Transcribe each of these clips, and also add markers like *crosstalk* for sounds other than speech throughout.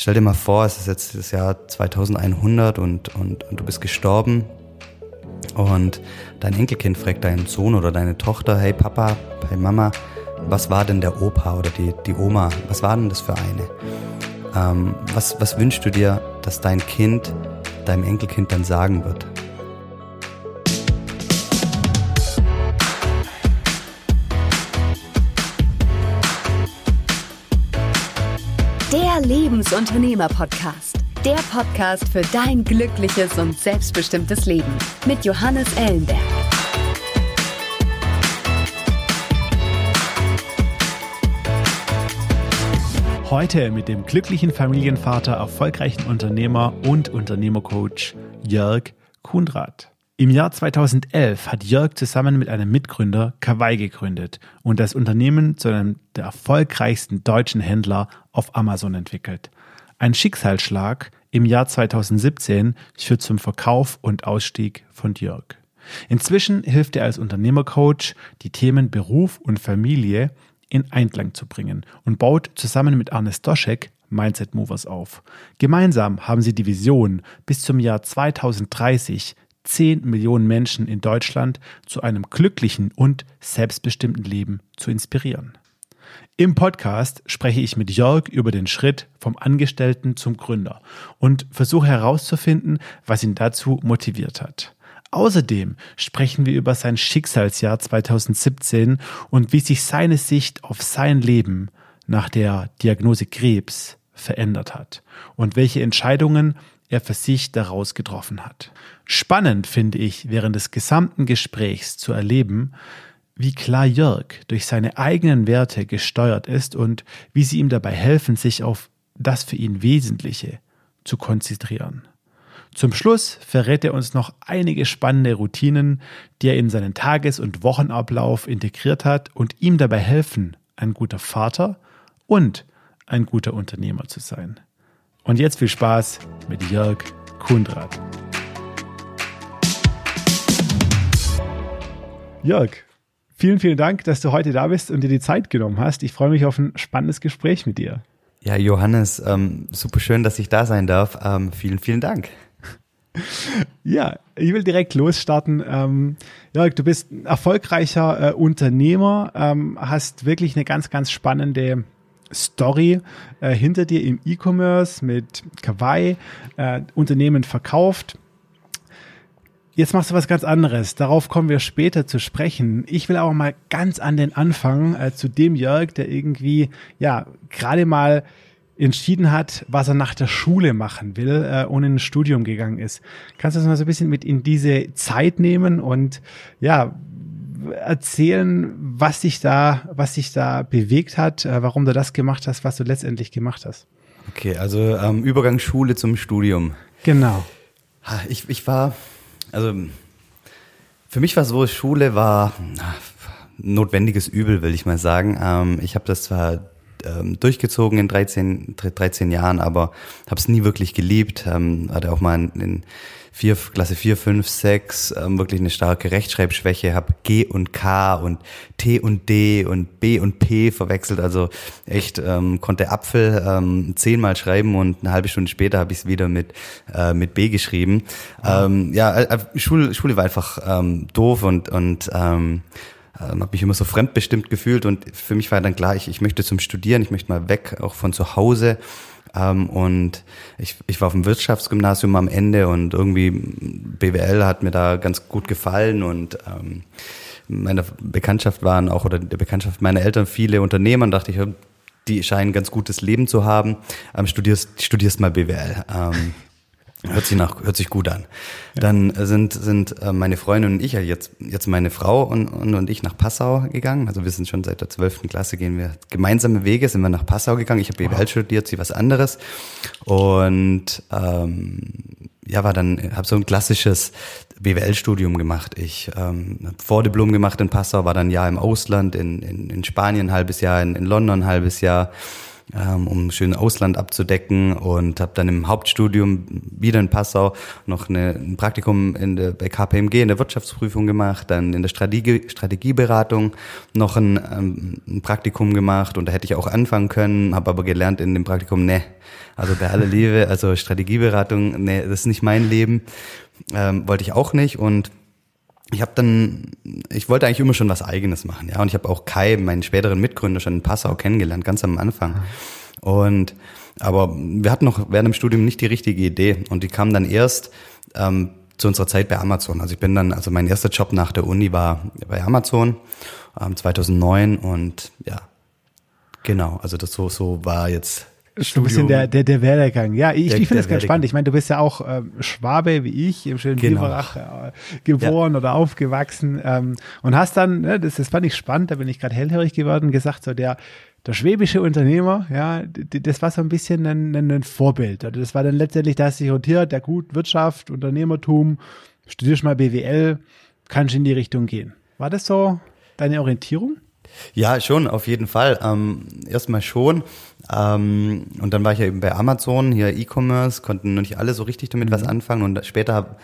stell dir mal vor, es ist jetzt das Jahr 2100 und, und, und du bist gestorben und dein Enkelkind fragt deinen Sohn oder deine Tochter, hey Papa, hey Mama, was war denn der Opa oder die, die Oma, was war denn das für eine? Ähm, was, was wünschst du dir, dass dein Kind deinem Enkelkind dann sagen wird? Lebensunternehmer-Podcast. Der Podcast für dein glückliches und selbstbestimmtes Leben mit Johannes Ellenberg. Heute mit dem glücklichen Familienvater, erfolgreichen Unternehmer und Unternehmercoach Jörg Kundrat. Im Jahr 2011 hat Jörg zusammen mit einem Mitgründer Kawaii gegründet und das Unternehmen zu einem der erfolgreichsten deutschen Händler auf Amazon entwickelt. Ein Schicksalsschlag im Jahr 2017 führt zum Verkauf und Ausstieg von Jörg. Inzwischen hilft er als Unternehmercoach, die Themen Beruf und Familie in Einklang zu bringen und baut zusammen mit Arne Stoschek Mindset Movers auf. Gemeinsam haben sie die Vision, bis zum Jahr 2030 10 Millionen Menschen in Deutschland zu einem glücklichen und selbstbestimmten Leben zu inspirieren. Im Podcast spreche ich mit Jörg über den Schritt vom Angestellten zum Gründer und versuche herauszufinden, was ihn dazu motiviert hat. Außerdem sprechen wir über sein Schicksalsjahr 2017 und wie sich seine Sicht auf sein Leben nach der Diagnose Krebs verändert hat und welche Entscheidungen er für sich daraus getroffen hat. Spannend finde ich während des gesamten Gesprächs zu erleben, wie klar Jörg durch seine eigenen Werte gesteuert ist und wie sie ihm dabei helfen, sich auf das für ihn Wesentliche zu konzentrieren. Zum Schluss verrät er uns noch einige spannende Routinen, die er in seinen Tages- und Wochenablauf integriert hat und ihm dabei helfen, ein guter Vater und ein guter Unternehmer zu sein. Und jetzt viel Spaß mit Jörg Kundrat. Jörg, vielen, vielen Dank, dass du heute da bist und dir die Zeit genommen hast. Ich freue mich auf ein spannendes Gespräch mit dir. Ja, Johannes, ähm, super schön, dass ich da sein darf. Ähm, vielen, vielen Dank. *laughs* Ja, ich will direkt losstarten. Ähm, Jörg, du bist ein erfolgreicher äh, Unternehmer, ähm, hast wirklich eine ganz, ganz spannende Story äh, hinter dir im E-Commerce mit Kawaii, äh, Unternehmen verkauft. Jetzt machst du was ganz anderes. Darauf kommen wir später zu sprechen. Ich will aber mal ganz an den Anfang äh, zu dem Jörg, der irgendwie, ja, gerade mal entschieden hat, was er nach der Schule machen will äh, und in ein Studium gegangen ist. Kannst du uns mal so ein bisschen mit in diese Zeit nehmen und ja, erzählen, was dich da, was dich da bewegt hat, äh, warum du das gemacht hast, was du letztendlich gemacht hast. Okay, also ähm, Übergang Schule zum Studium. Genau. Ich, ich war, also für mich war so, Schule war na, notwendiges Übel, will ich mal sagen. Ähm, ich habe das zwar ähm, durchgezogen in 13, 13 Jahren, aber habe es nie wirklich geliebt. Ähm, hatte auch mal in, in vier, Klasse 4, 5, 6 ähm, wirklich eine starke Rechtschreibschwäche, habe G und K und T und D und B und P verwechselt, also echt ähm, konnte Apfel ähm, zehnmal schreiben und eine halbe Stunde später habe ich es wieder mit, äh, mit B geschrieben. Ähm, ja, äh, Schule, Schule war einfach ähm, doof und, und ähm, ähm, habe mich immer so fremdbestimmt gefühlt und für mich war dann klar, ich, ich möchte zum Studieren, ich möchte mal weg, auch von zu Hause. Ähm, und ich, ich war auf dem Wirtschaftsgymnasium am Ende und irgendwie BWL hat mir da ganz gut gefallen und ähm, meiner Bekanntschaft waren auch oder der Bekanntschaft meiner Eltern viele Unternehmer und dachte ich, die scheinen ganz gutes Leben zu haben. Ähm, studierst, studierst mal BWL. Ähm, Hört sich nach, hört sich gut an. Ja. Dann sind sind äh, meine Freundin und ich, jetzt jetzt meine Frau und, und und ich nach Passau gegangen. Also wir sind schon seit der zwölften Klasse gehen wir gemeinsame Wege, sind wir nach Passau gegangen. Ich habe BWL wow. studiert, sie was anderes und ähm, ja war dann habe so ein klassisches BWL-Studium gemacht. Ich ähm, habe Vordiplom gemacht in Passau, war dann ein Jahr im Ausland, in, in, in Spanien ein halbes Jahr, in, in London ein halbes Jahr um schön Ausland abzudecken und habe dann im Hauptstudium wieder in Passau noch eine, ein Praktikum in der, bei KPMG in der Wirtschaftsprüfung gemacht, dann in der Strategie, Strategieberatung noch ein, ähm, ein Praktikum gemacht und da hätte ich auch anfangen können, habe aber gelernt in dem Praktikum, ne, also bei aller Liebe, also Strategieberatung, ne, das ist nicht mein Leben, ähm, wollte ich auch nicht und ich habe dann, ich wollte eigentlich immer schon was Eigenes machen, ja. Und ich habe auch Kai, meinen späteren Mitgründer, schon in Passau kennengelernt, ganz am Anfang. Und aber wir hatten noch während dem Studium nicht die richtige Idee und die kam dann erst ähm, zu unserer Zeit bei Amazon. Also ich bin dann, also mein erster Job nach der Uni war bei Amazon ähm, 2009 und ja, genau. Also das so so war jetzt Studium. Ein bisschen der, der, der Werdegang. Ja, ich, ich finde es ganz spannend. Ich meine, du bist ja auch ähm, Schwabe wie ich, im schönen genau. Biberach äh, geboren ja. oder aufgewachsen ähm, und hast dann, ne, das, das fand ich spannend, da bin ich gerade hellhörig geworden, gesagt, so der, der schwäbische Unternehmer, ja, das war so ein bisschen ein, ein Vorbild. Also das war dann letztendlich, da hast du dich rotiert, der gut Wirtschaft, Unternehmertum, studierst mal BWL, kannst in die Richtung gehen. War das so deine Orientierung? Ja, schon, auf jeden Fall. Ähm, erstmal schon. Ähm, und dann war ich ja eben bei Amazon, hier E-Commerce, konnten noch nicht alle so richtig damit mhm. was anfangen. Und später hab,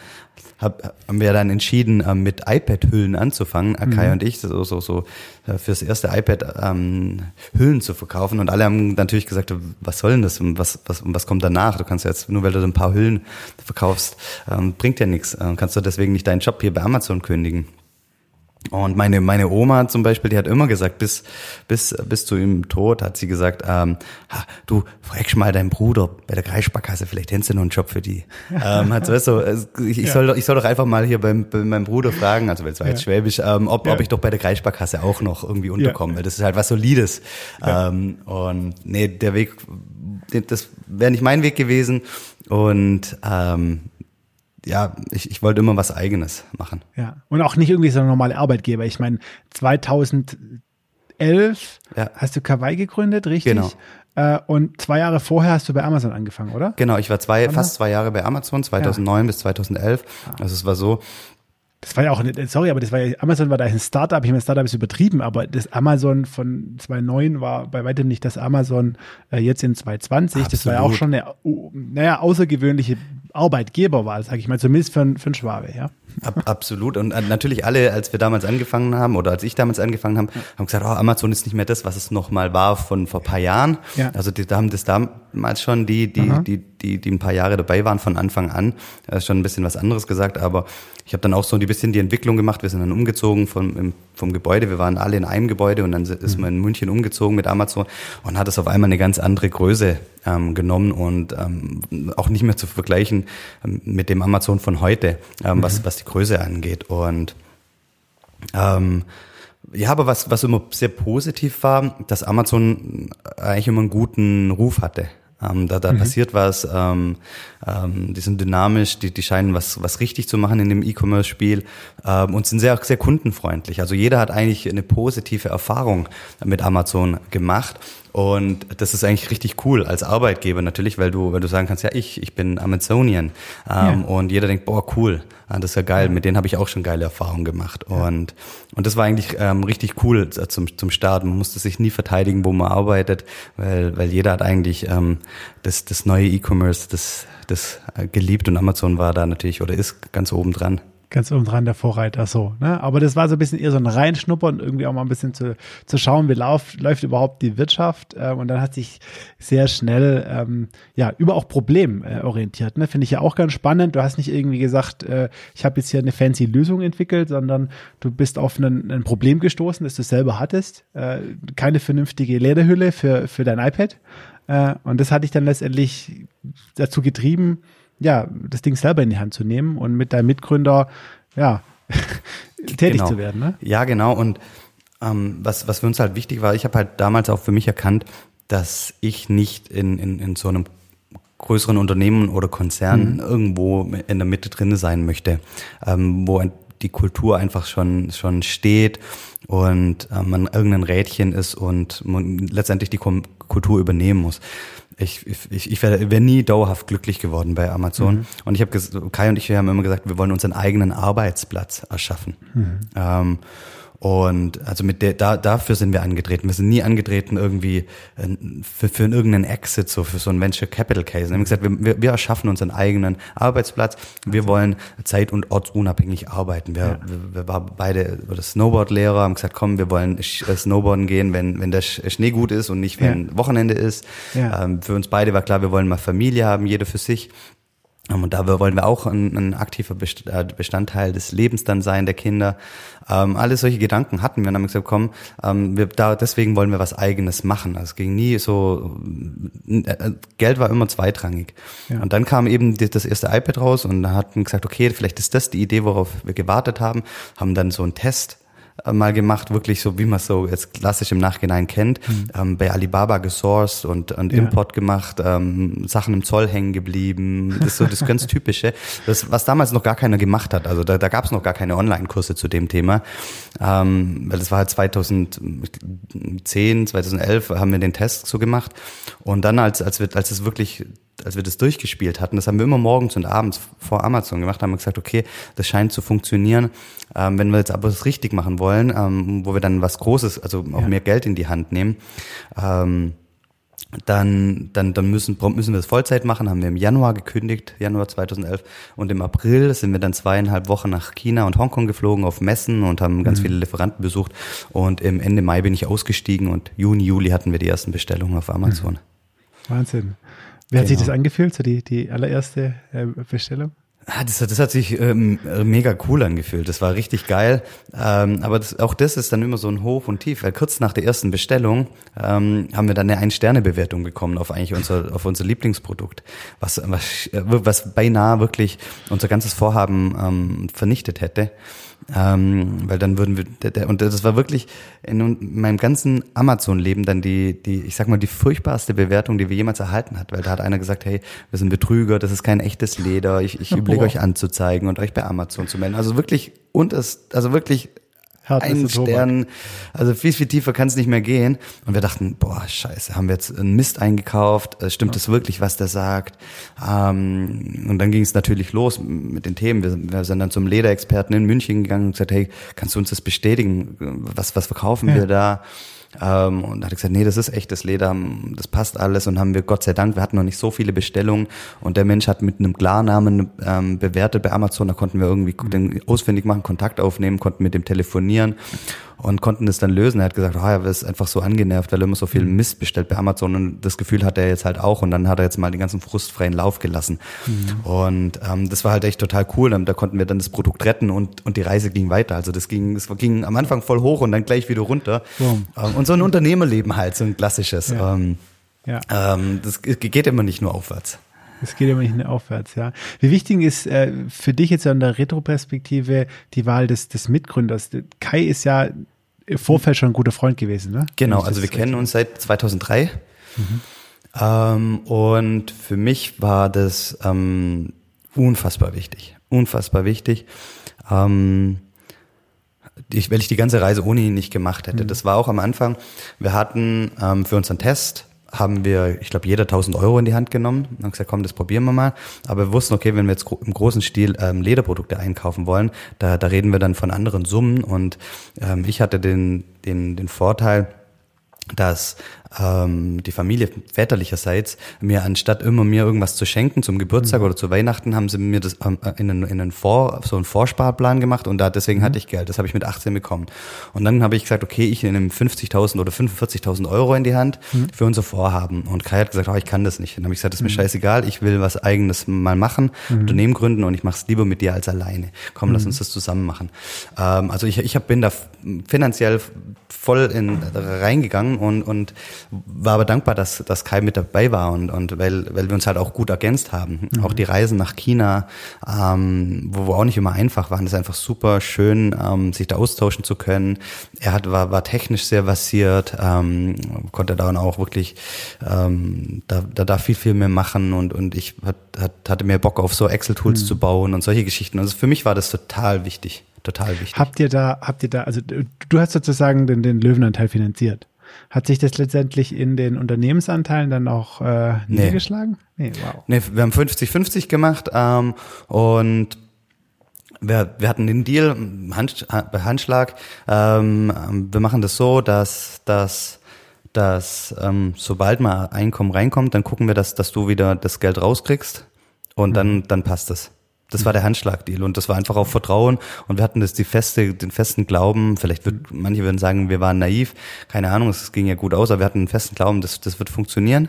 hab, haben wir dann entschieden, ähm, mit iPad-Hüllen anzufangen, Akai mhm. und ich, so, so, so äh, fürs erste iPad ähm, Hüllen zu verkaufen. Und alle haben natürlich gesagt, was soll denn das und was, was, und was kommt danach? Du kannst jetzt, nur weil du ein paar Hüllen verkaufst, ähm, bringt ja nichts. Ähm, kannst du deswegen nicht deinen Job hier bei Amazon kündigen. Und meine, meine Oma zum Beispiel, die hat immer gesagt, bis, bis, bis zu ihrem Tod hat sie gesagt, ähm, du fragst mal deinen Bruder bei der Kreissparkasse, vielleicht hättest du noch einen Job für die. *laughs* ähm, hat so, so, ich, ich, ja. soll, ich soll doch einfach mal hier beim, bei meinem Bruder fragen, also es war jetzt ja. Schwäbisch, ähm, ob, ja. ob ich doch bei der Kreissparkasse auch noch irgendwie unterkomme, weil das ist halt was Solides. Ähm, und nee, der Weg, das wäre nicht mein Weg gewesen. Und ähm, ja, ich, ich wollte immer was Eigenes machen. Ja, und auch nicht irgendwie so ein normaler Arbeitgeber. Ich meine, 2011 ja. hast du Kawaii gegründet, richtig? Genau. Äh, und zwei Jahre vorher hast du bei Amazon angefangen, oder? Genau, ich war zwei, fast zwei Jahre bei Amazon, 2009 ja. bis 2011. Also es war so, das war ja auch, sorry, aber das war ja, Amazon war da ein Startup, ich meine, Startup ist übertrieben, aber das Amazon von 2009 war bei weitem nicht das Amazon äh, jetzt in 2020. Absolut. Das war ja auch schon eine, naja, außergewöhnliche Arbeitgeberwahl, sage ich mal, zumindest für, für einen Schwabe, ja. Ab, absolut. Und äh, natürlich alle, als wir damals angefangen haben oder als ich damals angefangen habe, haben gesagt, oh, Amazon ist nicht mehr das, was es noch mal war von vor paar Jahren. Ja. Also die, da haben das damals schon die, die, die, die, die ein paar Jahre dabei waren von Anfang an, äh, schon ein bisschen was anderes gesagt. Aber ich habe dann auch so ein bisschen die Entwicklung gemacht. Wir sind dann umgezogen vom, vom Gebäude. Wir waren alle in einem Gebäude und dann ist mhm. man in München umgezogen mit Amazon und hat es auf einmal eine ganz andere Größe ähm, genommen und ähm, auch nicht mehr zu vergleichen ähm, mit dem Amazon von heute, ähm, mhm. was, was die Größe angeht. Und ähm, ja, aber was, was immer sehr positiv war, dass Amazon eigentlich immer einen guten Ruf hatte. Ähm, da da mhm. passiert was, ähm, ähm, die sind dynamisch, die, die scheinen was, was richtig zu machen in dem E-Commerce-Spiel ähm, und sind sehr, sehr kundenfreundlich. Also jeder hat eigentlich eine positive Erfahrung mit Amazon gemacht und das ist eigentlich richtig cool als Arbeitgeber natürlich, weil du, weil du sagen kannst, ja, ich, ich bin Amazonian. Ähm, ja. Und jeder denkt, boah, cool, ah, das ist ja geil, mit denen habe ich auch schon geile Erfahrungen gemacht. Ja. Und, und das war eigentlich ähm, richtig cool zum, zum Start. Man musste sich nie verteidigen, wo man arbeitet, weil, weil jeder hat eigentlich ähm, das, das neue E-Commerce, das, das geliebt und Amazon war da natürlich oder ist ganz oben dran ganz oben dran der Vorreiter so. Ne? Aber das war so ein bisschen eher so ein Reinschnuppern, irgendwie auch mal ein bisschen zu, zu schauen, wie lauf, läuft überhaupt die Wirtschaft. Äh, und dann hat sich sehr schnell ähm, ja über auch Problem äh, orientiert. Ne? Finde ich ja auch ganz spannend. Du hast nicht irgendwie gesagt, äh, ich habe jetzt hier eine fancy Lösung entwickelt, sondern du bist auf ein, ein Problem gestoßen, das du selber hattest. Äh, keine vernünftige Lederhülle für, für dein iPad. Äh, und das hat dich dann letztendlich dazu getrieben, ja, das Ding selber in die Hand zu nehmen und mit deinem Mitgründer, ja, *laughs* tätig genau. zu werden. Ne? Ja, genau. Und ähm, was, was für uns halt wichtig war, ich habe halt damals auch für mich erkannt, dass ich nicht in, in, in so einem größeren Unternehmen oder Konzern mhm. irgendwo in der Mitte drin sein möchte, ähm, wo die Kultur einfach schon, schon steht und äh, man irgendein Rädchen ist und man letztendlich die Kultur übernehmen muss ich, ich, ich wäre wär nie dauerhaft glücklich geworden bei Amazon. Mhm. Und ich habe Kai und ich wir haben immer gesagt, wir wollen uns einen eigenen Arbeitsplatz erschaffen. Mhm. Ähm, Und also mit der, da, dafür sind wir angetreten. Wir sind nie angetreten irgendwie äh, für, für irgendeinen Exit, so für so einen Venture Capital Case. Wir haben gesagt, wir, wir erschaffen unseren eigenen Arbeitsplatz. Wir wollen zeit- und ortsunabhängig arbeiten. Wir, ja. wir, wir waren beide oder Snowboard-Lehrer, haben gesagt, komm, wir wollen äh, Snowboarden gehen, wenn, wenn der Schnee gut ist und nicht, wenn ja. Wochenende ist. Ja. Ähm, für uns beide war klar, wir wollen mal Familie haben, jeder für sich. Ähm, und da wollen wir auch ein, ein, aktiver äh, Bestandteil des Lebens dann sein, der Kinder. Ähm, alle solche Gedanken hatten wir und haben gesagt, komm, ähm, wir, da, deswegen wollen wir was Eigenes machen. Also es ging nie so, äh, Geld war immer zweitrangig. Ja. Und dann kam eben das erste iPad raus und da hatten gesagt, okay, vielleicht ist das die Idee, worauf wir gewartet haben, haben dann so einen Test äh, mal gemacht, wirklich so, wie man so jetzt klassisch im Nachhinein kennt, mhm. ähm, bei Alibaba gesourced und, und ja. Import gemacht, ähm, Sachen im Zoll hängen geblieben, das ist so das ganz Typische, das, was damals noch gar keiner gemacht hat, also da, da gab es noch gar keine Online-Kurse zu dem Thema, ähm, weil das war halt 2010, 2011 haben wir den Test so gemacht. Und dann als, als, wir, als es wirklich als wir das durchgespielt hatten, das haben wir immer morgens und abends vor Amazon gemacht, haben wir gesagt, okay, das scheint zu funktionieren. Ähm, wenn wir jetzt aber das richtig machen wollen, ähm, wo wir dann was Großes, also auch ja. mehr Geld in die Hand nehmen, ähm, dann, dann, dann müssen, müssen wir das Vollzeit machen, haben wir im Januar gekündigt, Januar 2011. Und im April sind wir dann zweieinhalb Wochen nach China und Hongkong geflogen auf Messen und haben ganz mhm. viele Lieferanten besucht. Und im Ende Mai bin ich ausgestiegen und Juni, Juli hatten wir die ersten Bestellungen auf Amazon. Wahnsinn. Wie hat genau. sich das angefühlt, so die, die allererste äh, Bestellung? Ah, das, das hat sich ähm, mega cool angefühlt. Das war richtig geil. Ähm, aber das, auch das ist dann immer so ein Hoch und Tief. Weil kurz nach der ersten Bestellung ähm, haben wir dann eine Ein-Sterne-Bewertung bekommen auf eigentlich unser, auf unser Lieblingsprodukt, was, was, was beinahe wirklich unser ganzes Vorhaben ähm, vernichtet hätte. Ähm, weil dann würden wir, der, der, und das war wirklich in meinem ganzen Amazon-Leben dann die, die, ich sag mal, die furchtbarste Bewertung, die wir jemals erhalten hat, weil da hat einer gesagt, hey, wir sind Betrüger, das ist kein echtes Leder, ich, ich *laughs* überlege euch anzuzeigen und euch bei Amazon zu melden. Also wirklich, und es, also wirklich ein Stern, also viel, viel tiefer kann es nicht mehr gehen. Und wir dachten, boah, scheiße, haben wir jetzt einen Mist eingekauft? Äh, stimmt ja. wirklich, was der sagt? Ähm, und dann ging es natürlich los mit den Themen. Wir, wir, sind dann zum Lederexperten in München gegangen und gesagt, hey, kannst du uns das bestätigen? Was, was verkaufen ja. wir da? Ähm, und hat gesagt, nee, das ist echtes Leder, das passt alles. Und haben wir, Gott sei Dank, wir hatten noch nicht so viele Bestellungen. Und der Mensch hat mit einem Klarnamen ähm, bewertet bei Amazon. Da konnten wir irgendwie den ausfindig machen, Kontakt aufnehmen, konnten mit dem telefonieren und konnten das dann lösen. Er hat gesagt, oh, er ist einfach so angenervt, weil er immer so viel mhm. Mist bestellt bei Amazon und das Gefühl hat er jetzt halt auch und dann hat er jetzt mal den ganzen frustfreien Lauf gelassen. Mhm. Und ähm, das war halt echt total cool. Da konnten wir dann das Produkt retten und, und die Reise ging weiter. Also das ging, das ging am Anfang voll hoch und dann gleich wieder runter. Mhm. Ähm, und so ein Unternehmerleben halt, so ein klassisches. Ja. Ähm, ja. Ähm, das geht immer nicht nur aufwärts. Es geht immer nicht aufwärts, ja. Wie wichtig ist äh, für dich jetzt an der Retroperspektive die Wahl des, des Mitgründers? Kai ist ja im Vorfeld schon ein guter Freund gewesen, ne? Genau, also wir kennen uns seit 2003. Mhm. Ähm, und für mich war das ähm, unfassbar wichtig. Unfassbar wichtig. Ähm, ich, weil ich die ganze Reise ohne ihn nicht gemacht hätte. Mhm. Das war auch am Anfang. Wir hatten ähm, für unseren Test haben wir, ich glaube, jeder 1000 Euro in die Hand genommen und haben gesagt, komm, das probieren wir mal. Aber wir wussten, okay, wenn wir jetzt im großen Stil ähm, Lederprodukte einkaufen wollen, da, da reden wir dann von anderen Summen. Und ähm, ich hatte den, den, den Vorteil, dass ähm, die Familie väterlicherseits mir anstatt immer mir irgendwas zu schenken zum Geburtstag mhm. oder zu Weihnachten haben sie mir das ähm, in einen, in einen Vor, so einen Vorsparplan gemacht und da deswegen mhm. hatte ich Geld. Das habe ich mit 18 bekommen. Und dann habe ich gesagt, okay, ich nehme 50.000 oder 45.000 Euro in die Hand mhm. für unser Vorhaben. Und Kai hat gesagt, oh, ich kann das nicht. Dann habe ich gesagt, das ist mir mhm. scheißegal, ich will was Eigenes mal machen, mhm. Unternehmen gründen und ich mache es lieber mit dir als alleine. Komm, lass mhm. uns das zusammen machen. Ähm, also ich, ich hab, bin da finanziell voll in, reingegangen und, und war aber dankbar, dass, dass Kai mit dabei war und, und weil, weil wir uns halt auch gut ergänzt haben. Mhm. Auch die Reisen nach China, ähm, wo wir auch nicht immer einfach waren, das ist einfach super schön, ähm, sich da austauschen zu können. Er hat, war, war technisch sehr versiert, ähm, konnte da dann auch wirklich ähm, da, da, da viel, viel mehr machen und, und ich hat, hat, hatte mehr Bock auf so Excel-Tools mhm. zu bauen und solche Geschichten. Also für mich war das total wichtig total wichtig. Habt ihr da, habt ihr da, also du hast sozusagen den, den Löwenanteil finanziert. Hat sich das letztendlich in den Unternehmensanteilen dann auch äh, nee. niedergeschlagen? Nee, wow. Nee, wir haben 50-50 gemacht ähm, und wir, wir hatten den Deal, Hand, bei Handschlag, ähm, wir machen das so, dass, dass, dass ähm, sobald mal Einkommen reinkommt, dann gucken wir, dass, dass du wieder das Geld rauskriegst und dann, mhm. dann passt es. Das war der Handschlagdeal und das war einfach auf Vertrauen. Und wir hatten das die feste, den festen Glauben, vielleicht wird, manche würden sagen, wir waren naiv, keine Ahnung, es ging ja gut aus, aber wir hatten einen festen Glauben, das, das wird funktionieren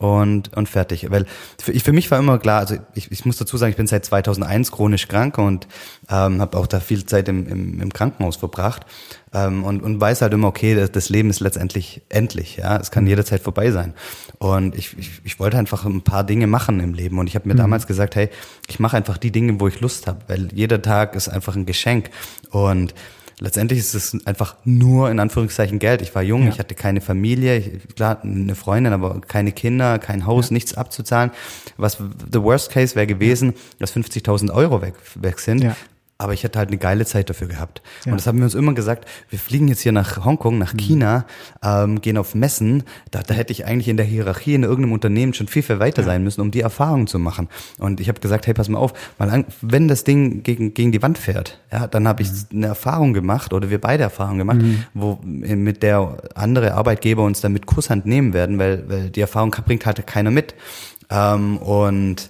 und, und fertig. Weil für, ich, für mich war immer klar, also ich, ich muss dazu sagen, ich bin seit 2001 chronisch krank und ähm, habe auch da viel Zeit im, im, im Krankenhaus verbracht ähm, und, und weiß halt immer, okay, das, das Leben ist letztendlich endlich, ja, es kann mhm. jederzeit vorbei sein. Und ich, ich, ich wollte einfach ein paar Dinge machen im Leben und ich habe mir mhm. damals gesagt, hey, ich mache einfach die Dinge, wo ich Lust habe, weil jeder Tag ist einfach ein Geschenk und letztendlich ist es einfach nur in Anführungszeichen Geld. Ich war jung, ja. ich hatte keine Familie, ich, klar eine Freundin, aber keine Kinder, kein Haus, ja. nichts abzuzahlen. Was the worst case wäre gewesen, dass 50.000 Euro weg, weg sind. Ja aber ich hätte halt eine geile Zeit dafür gehabt. Ja. Und das haben wir uns immer gesagt, wir fliegen jetzt hier nach Hongkong, nach mhm. China, ähm, gehen auf Messen. Da, da hätte ich eigentlich in der Hierarchie in irgendeinem Unternehmen schon viel, viel weiter ja. sein müssen, um die Erfahrung zu machen. Und ich habe gesagt, hey, pass mal auf, mal wenn das Ding gegen, gegen die Wand fährt, ja, dann habe ich mhm. eine Erfahrung gemacht oder wir beide Erfahrungen gemacht, mhm. wo mit der andere Arbeitgeber uns dann mit Kusshand nehmen werden, weil, weil die Erfahrung bringt halt keiner mit. Ähm, und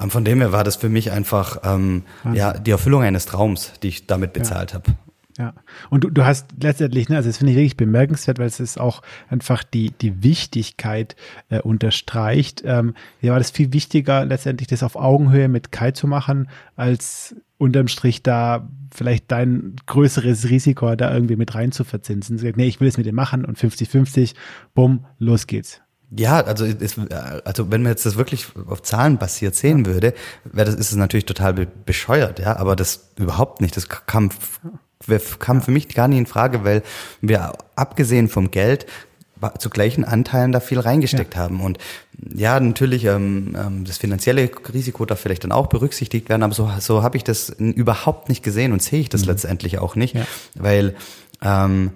ähm, von dem her war das für mich einfach ähm, ja die Erfüllung eines Traums, die ich damit bezahlt ja. habe. Ja, und du, du hast letztendlich, ne, also das finde ich wirklich bemerkenswert, weil es ist auch einfach die, die Wichtigkeit äh, unterstreicht. Ähm, ja, war das viel wichtiger, letztendlich das auf Augenhöhe mit Kai zu machen, als unterm Strich da vielleicht dein größeres Risiko da irgendwie mit rein zu verzinsen. Nee, ich will es mit dir machen und 50-50, bumm, los geht's. Ja, also ist, also wenn man jetzt das wirklich auf Zahlen basiert sehen würde, wäre das ist es natürlich total bescheuert, ja, aber das überhaupt nicht. Das kam kam für mich gar nicht in Frage, weil wir abgesehen vom Geld zu gleichen Anteilen da viel reingesteckt ja. haben. Und ja, natürlich, ähm, ähm, das finanzielle Risiko darf vielleicht dann auch berücksichtigt werden, aber so, so habe ich das überhaupt nicht gesehen und sehe ich das mhm. letztendlich auch nicht, ja. weil ähm,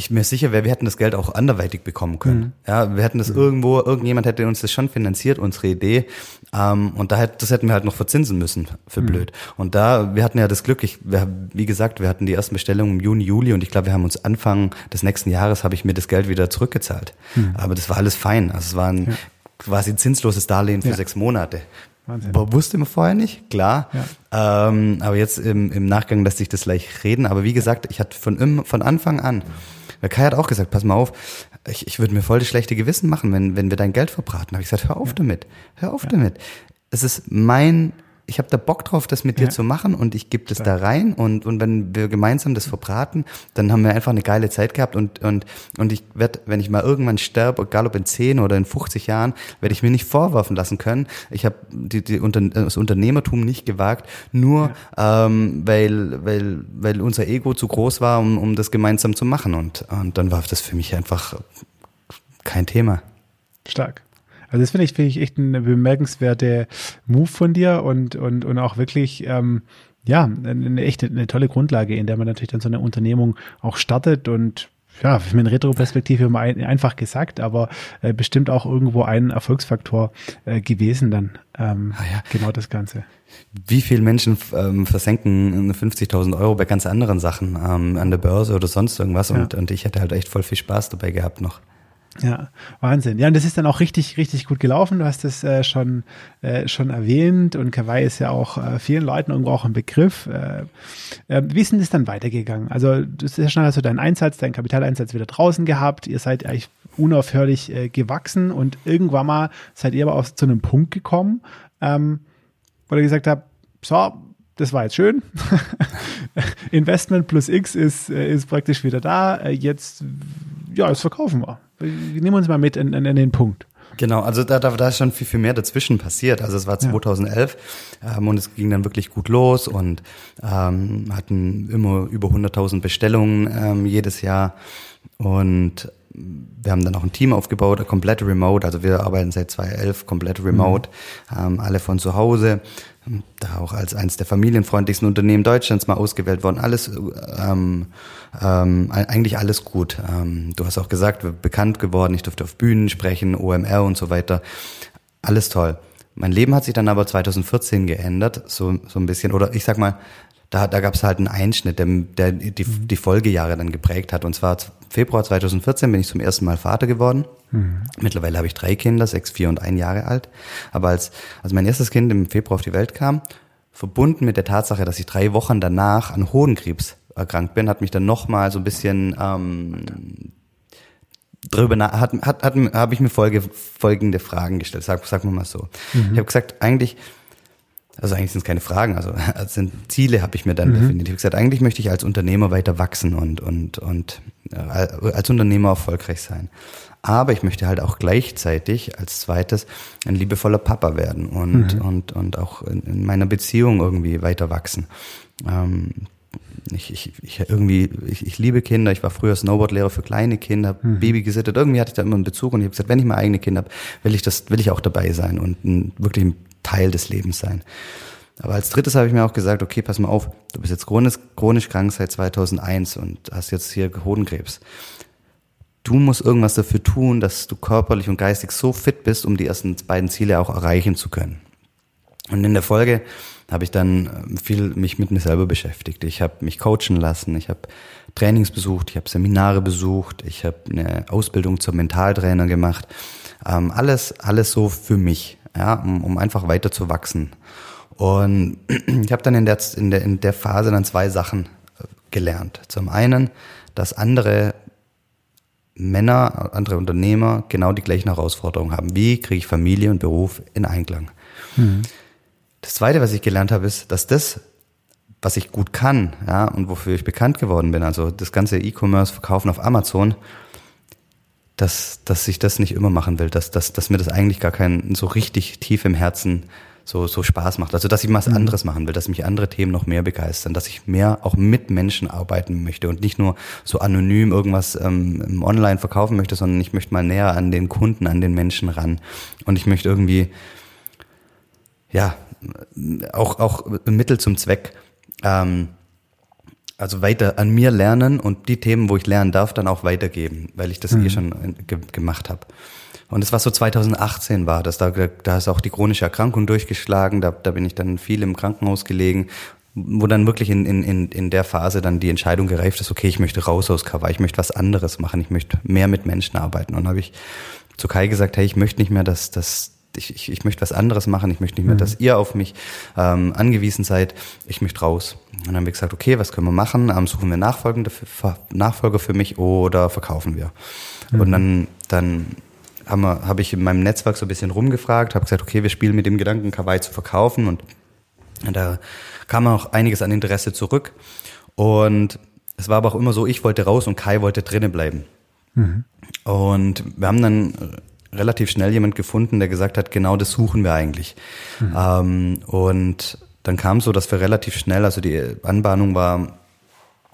ich mir sicher wäre, wir hätten das Geld auch anderweitig bekommen können. Mhm. Ja, wir hätten das mhm. irgendwo, irgendjemand hätte uns das schon finanziert, unsere Idee. Ähm, und da hätte, das hätten wir halt noch verzinsen müssen, für mhm. blöd. Und da, wir hatten ja das Glück, ich, wir, wie gesagt, wir hatten die ersten Bestellungen im Juni, Juli und ich glaube, wir haben uns Anfang des nächsten Jahres habe ich mir das Geld wieder zurückgezahlt. Mhm. Aber das war alles fein. Also es war ein ja. quasi zinsloses Darlehen für ja. sechs Monate. Wahnsinn. Wusste man vorher nicht, klar. Ja. Ähm, aber jetzt im, im Nachgang lässt sich das gleich reden. Aber wie gesagt, ich hatte von, von Anfang an weil Kai hat auch gesagt, pass mal auf, ich, ich würde mir voll das schlechte Gewissen machen, wenn, wenn wir dein Geld verbraten. Habe ich gesagt, hör auf ja. damit, hör auf ja. damit. Es ist mein ich habe da Bock drauf, das mit ja. dir zu machen und ich gebe das da rein und, und wenn wir gemeinsam das verbraten, dann haben wir einfach eine geile Zeit gehabt und, und, und ich werde, wenn ich mal irgendwann sterbe, egal ob in 10 oder in 50 Jahren, werde ich mir nicht vorwerfen lassen können. Ich habe die, die Unter das Unternehmertum nicht gewagt, nur ja. ähm, weil, weil, weil unser Ego zu groß war, um, um das gemeinsam zu machen und, und dann war das für mich einfach kein Thema. Stark. Also das finde ich, finde ich echt eine bemerkenswerte Move von dir und, und, und auch wirklich, ähm, ja, eine echte, eine tolle Grundlage, in der man natürlich dann so eine Unternehmung auch startet und ja, mit Retroperspektive immer ein, einfach gesagt, aber äh, bestimmt auch irgendwo ein Erfolgsfaktor äh, gewesen dann. Ähm, ah ja. Genau das Ganze. Wie viele Menschen ähm, versenken 50.000 Euro bei ganz anderen Sachen ähm, an der Börse oder sonst irgendwas und, ja. und ich hätte halt echt voll viel Spaß dabei gehabt noch. Ja, Wahnsinn. Ja, und das ist dann auch richtig, richtig gut gelaufen. Du hast es äh, schon, äh, schon erwähnt und Kawaii ist ja auch äh, vielen Leuten irgendwo auch ein Begriff. Äh, äh, wie ist denn das dann weitergegangen? Also, du hast ja schon also deinen Einsatz, deinen Kapitaleinsatz wieder draußen gehabt. Ihr seid eigentlich unaufhörlich äh, gewachsen und irgendwann mal seid ihr aber auch zu einem Punkt gekommen, ähm, wo ihr gesagt habt, so, das war jetzt schön. *laughs* Investment plus X ist, äh, ist praktisch wieder da. Äh, jetzt, ja, das verkaufen wir. Nehmen uns mal mit in, in, in den Punkt. Genau, also da, da, da ist schon viel, viel mehr dazwischen passiert. Also es war 2011 ja. ähm, und es ging dann wirklich gut los und ähm, hatten immer über 100.000 Bestellungen ähm, jedes Jahr und wir haben dann auch ein Team aufgebaut, komplett remote. Also wir arbeiten seit 2011 komplett remote, mhm. ähm, alle von zu Hause da auch als eines der familienfreundlichsten Unternehmen Deutschlands mal ausgewählt worden. Alles, ähm, ähm, eigentlich alles gut. Ähm, du hast auch gesagt, wir bekannt geworden, ich durfte auf Bühnen sprechen, OMR und so weiter. Alles toll. Mein Leben hat sich dann aber 2014 geändert, so, so ein bisschen. Oder ich sag mal, da, da gab es halt einen Einschnitt, der, der die, mhm. die Folgejahre dann geprägt hat. Und zwar Februar 2014 bin ich zum ersten Mal Vater geworden. Mhm. Mittlerweile habe ich drei Kinder, sechs, vier und ein Jahre alt. Aber als, als mein erstes Kind im Februar auf die Welt kam, verbunden mit der Tatsache, dass ich drei Wochen danach an Hodenkrebs erkrankt bin, hat mich dann nochmal so ein bisschen ähm, drüber nach, hat, hat, hat, habe ich mir folge, folgende Fragen gestellt, sag, sag mal so. Mhm. Ich habe gesagt, eigentlich, also eigentlich sind es keine Fragen, also es *laughs* sind Ziele habe ich mir dann mhm. habe gesagt, eigentlich möchte ich als Unternehmer weiter wachsen und, und, und äh, als Unternehmer erfolgreich sein. Aber ich möchte halt auch gleichzeitig als zweites ein liebevoller Papa werden und, mhm. und, und auch in, in, meiner Beziehung irgendwie weiter wachsen. Ähm, ich, ich, ich irgendwie, ich, ich liebe Kinder. Ich war früher Snowboardlehrer für kleine Kinder, mhm. Baby gesittet. Irgendwie hatte ich da immer einen Bezug und ich habe gesagt, wenn ich mal eigene Kinder habe, will ich das, will ich auch dabei sein und wirklich ein Teil des Lebens sein. Aber als drittes habe ich mir auch gesagt, okay, pass mal auf, du bist jetzt chronisch, chronisch krank seit 2001 und hast jetzt hier Hodenkrebs du musst irgendwas dafür tun, dass du körperlich und geistig so fit bist, um die ersten beiden Ziele auch erreichen zu können. Und in der Folge habe ich dann ähm, viel mich mit mir selber beschäftigt. Ich habe mich coachen lassen, ich habe Trainings besucht, ich habe Seminare besucht, ich habe eine Ausbildung zum Mentaltrainer gemacht. Ähm, alles, alles so für mich, ja, um, um einfach weiter zu wachsen. Und *clears throat* ich habe dann in der, in, der, in der Phase dann zwei Sachen äh, gelernt. Zum einen, dass andere Männer, andere Unternehmer genau die gleichen Herausforderungen haben. Wie kriege ich Familie und Beruf in Einklang? Mhm. Das Zweite, was ich gelernt habe, ist, dass das, was ich gut kann, ja, und wofür ich bekannt geworden bin, also das ganze E-Commerce verkaufen auf Amazon, dass, dass ich das nicht immer machen will, dass, dass, dass mir das eigentlich gar kein so richtig tief im Herzen so, so Spaß macht. Also, dass ich was mhm. anderes machen will, dass mich andere Themen noch mehr begeistern, dass ich mehr auch mit Menschen arbeiten möchte und nicht nur so anonym irgendwas ähm, online verkaufen möchte, sondern ich möchte mal näher an den Kunden, an den Menschen ran. Und ich möchte irgendwie, ja, auch, auch Mittel zum Zweck, ähm, also weiter an mir lernen und die Themen, wo ich lernen darf, dann auch weitergeben, weil ich das eh mhm. eh schon ge gemacht habe. Und es war so 2018 war das, da, da ist auch die chronische Erkrankung durchgeschlagen, da, da bin ich dann viel im Krankenhaus gelegen, wo dann wirklich in, in, in der Phase dann die Entscheidung gereift ist, okay, ich möchte raus aus Cover, ich möchte was anderes machen, ich möchte mehr mit Menschen arbeiten. Und habe ich zu Kai gesagt, hey, ich möchte nicht mehr, dass, dass ich, ich, ich möchte was anderes machen, ich möchte nicht mehr, mhm. dass ihr auf mich ähm, angewiesen seid, ich möchte raus. Und dann haben wir gesagt, okay, was können wir machen? Ähm, suchen wir Nachfolgende für, Nachfolger für mich oder verkaufen wir? Mhm. Und dann, dann habe hab ich in meinem Netzwerk so ein bisschen rumgefragt, habe gesagt, okay, wir spielen mit dem Gedanken, Kawaii zu verkaufen und da kam auch einiges an Interesse zurück und es war aber auch immer so, ich wollte raus und Kai wollte drinnen bleiben. Mhm. Und wir haben dann relativ schnell jemand gefunden, der gesagt hat, genau das suchen wir eigentlich. Mhm. Ähm, und dann kam so, dass wir relativ schnell, also die Anbahnung war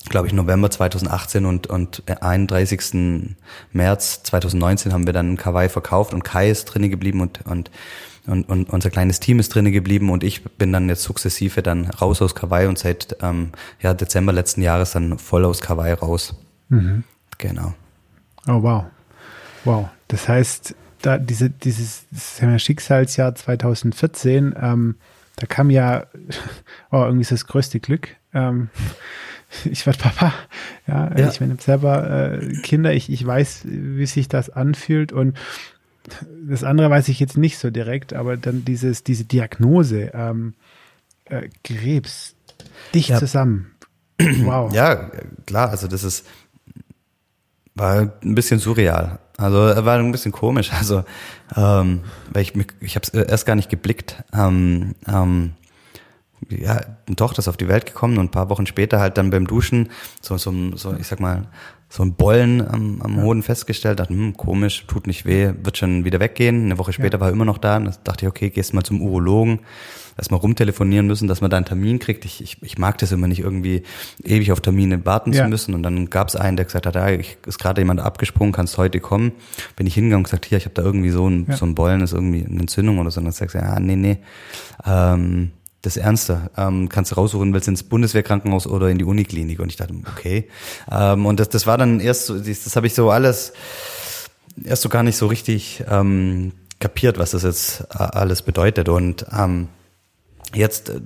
glaube ich, November 2018 und, und 31. März 2019 haben wir dann Kawaii verkauft und Kai ist drinnen geblieben und, und, und, und unser kleines Team ist drinnen geblieben und ich bin dann jetzt sukzessive dann raus aus Kawaii und seit ähm, ja, Dezember letzten Jahres dann voll aus Kawaii raus. Mhm. Genau. Oh wow. Wow. Das heißt, da diese, dieses Schicksalsjahr 2014, ähm, da kam ja *laughs* oh, irgendwie ist das größte Glück. Ähm, *laughs* ich werde Papa. Ja, ja. ich bin selber äh, Kinder. Ich, ich weiß, wie sich das anfühlt und das andere weiß ich jetzt nicht so direkt, aber dann dieses, diese Diagnose, ähm, äh, Krebs, dicht ja. zusammen. *clears throat* Wow. Ja, klar, also das ist, war ein bisschen surreal. Also war ein bisschen komisch. Also, ähm, weil ich ich habe es erst gar nicht geblickt. Ähm, ähm, ja, eine Tochter ist auf die Welt gekommen und ein paar Wochen später halt dann beim Duschen so, so, so ich sag mal, so ein Bollen am, am Hoden festgestellt, dachte, hm, komisch, tut nicht weh, wird schon wieder weggehen. Eine Woche später ja. war er immer noch da. Und da dachte ich, okay, gehst mal zum Urologen, erstmal rumtelefonieren müssen, dass man da einen Termin kriegt. Ich, ich, ich mag das immer nicht irgendwie ewig auf Termine warten ja. zu müssen. Und dann gab es einen, der gesagt hat, ja, ich, ist gerade jemand abgesprungen, kannst heute kommen. Bin ich hingegangen und gesagt, hier, ich habe da irgendwie so ein, ja. so ein Bollen, ist irgendwie eine Entzündung oder so. Und dann sagst du, ja, nee, nee. Ähm, das Ernste. Ähm, kannst du raussuchen, willst du ins Bundeswehrkrankenhaus oder in die Uniklinik? Und ich dachte, okay. Ähm, und das, das war dann erst, so, das, das habe ich so alles erst so gar nicht so richtig ähm, kapiert, was das jetzt alles bedeutet. Und ähm, jetzt, äh,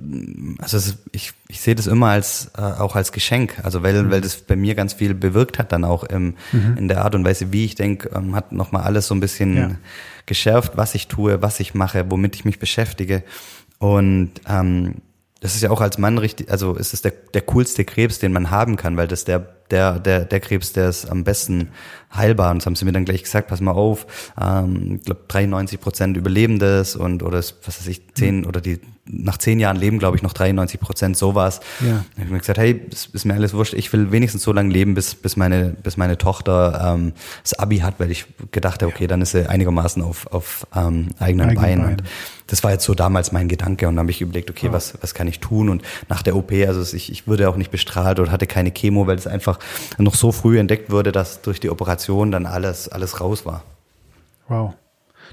also es, ich, ich sehe das immer als äh, auch als Geschenk, also weil, mhm. weil das bei mir ganz viel bewirkt hat, dann auch im, mhm. in der Art und Weise, wie ich denke, ähm, hat nochmal alles so ein bisschen ja. geschärft, was ich tue, was ich mache, womit ich mich beschäftige. Und ähm, das ist ja auch als Mann richtig, also ist es der, der coolste Krebs, den man haben kann, weil das der, der, der, der Krebs, der ist am besten heilbar. Und das haben sie mir dann gleich gesagt, pass mal auf, ähm, ich glaube 93 Prozent Überlebendes und oder was weiß ich, zehn oder die nach zehn Jahren leben, glaube ich, noch 93 Prozent sowas. Ja. Dann habe ich mir gesagt, hey, es ist mir alles wurscht, ich will wenigstens so lange leben, bis, bis meine, bis meine Tochter ähm, das Abi hat, weil ich gedacht habe, okay, dann ist sie einigermaßen auf, auf ähm, eigenen Eigen Beinen. Bein. Und das war jetzt so damals mein Gedanke und dann habe ich überlegt, okay, oh. was, was kann ich tun? Und nach der OP, also ich, ich wurde auch nicht bestrahlt oder hatte keine Chemo, weil es einfach noch so früh entdeckt wurde, dass durch die Operation dann alles, alles raus war. Wow.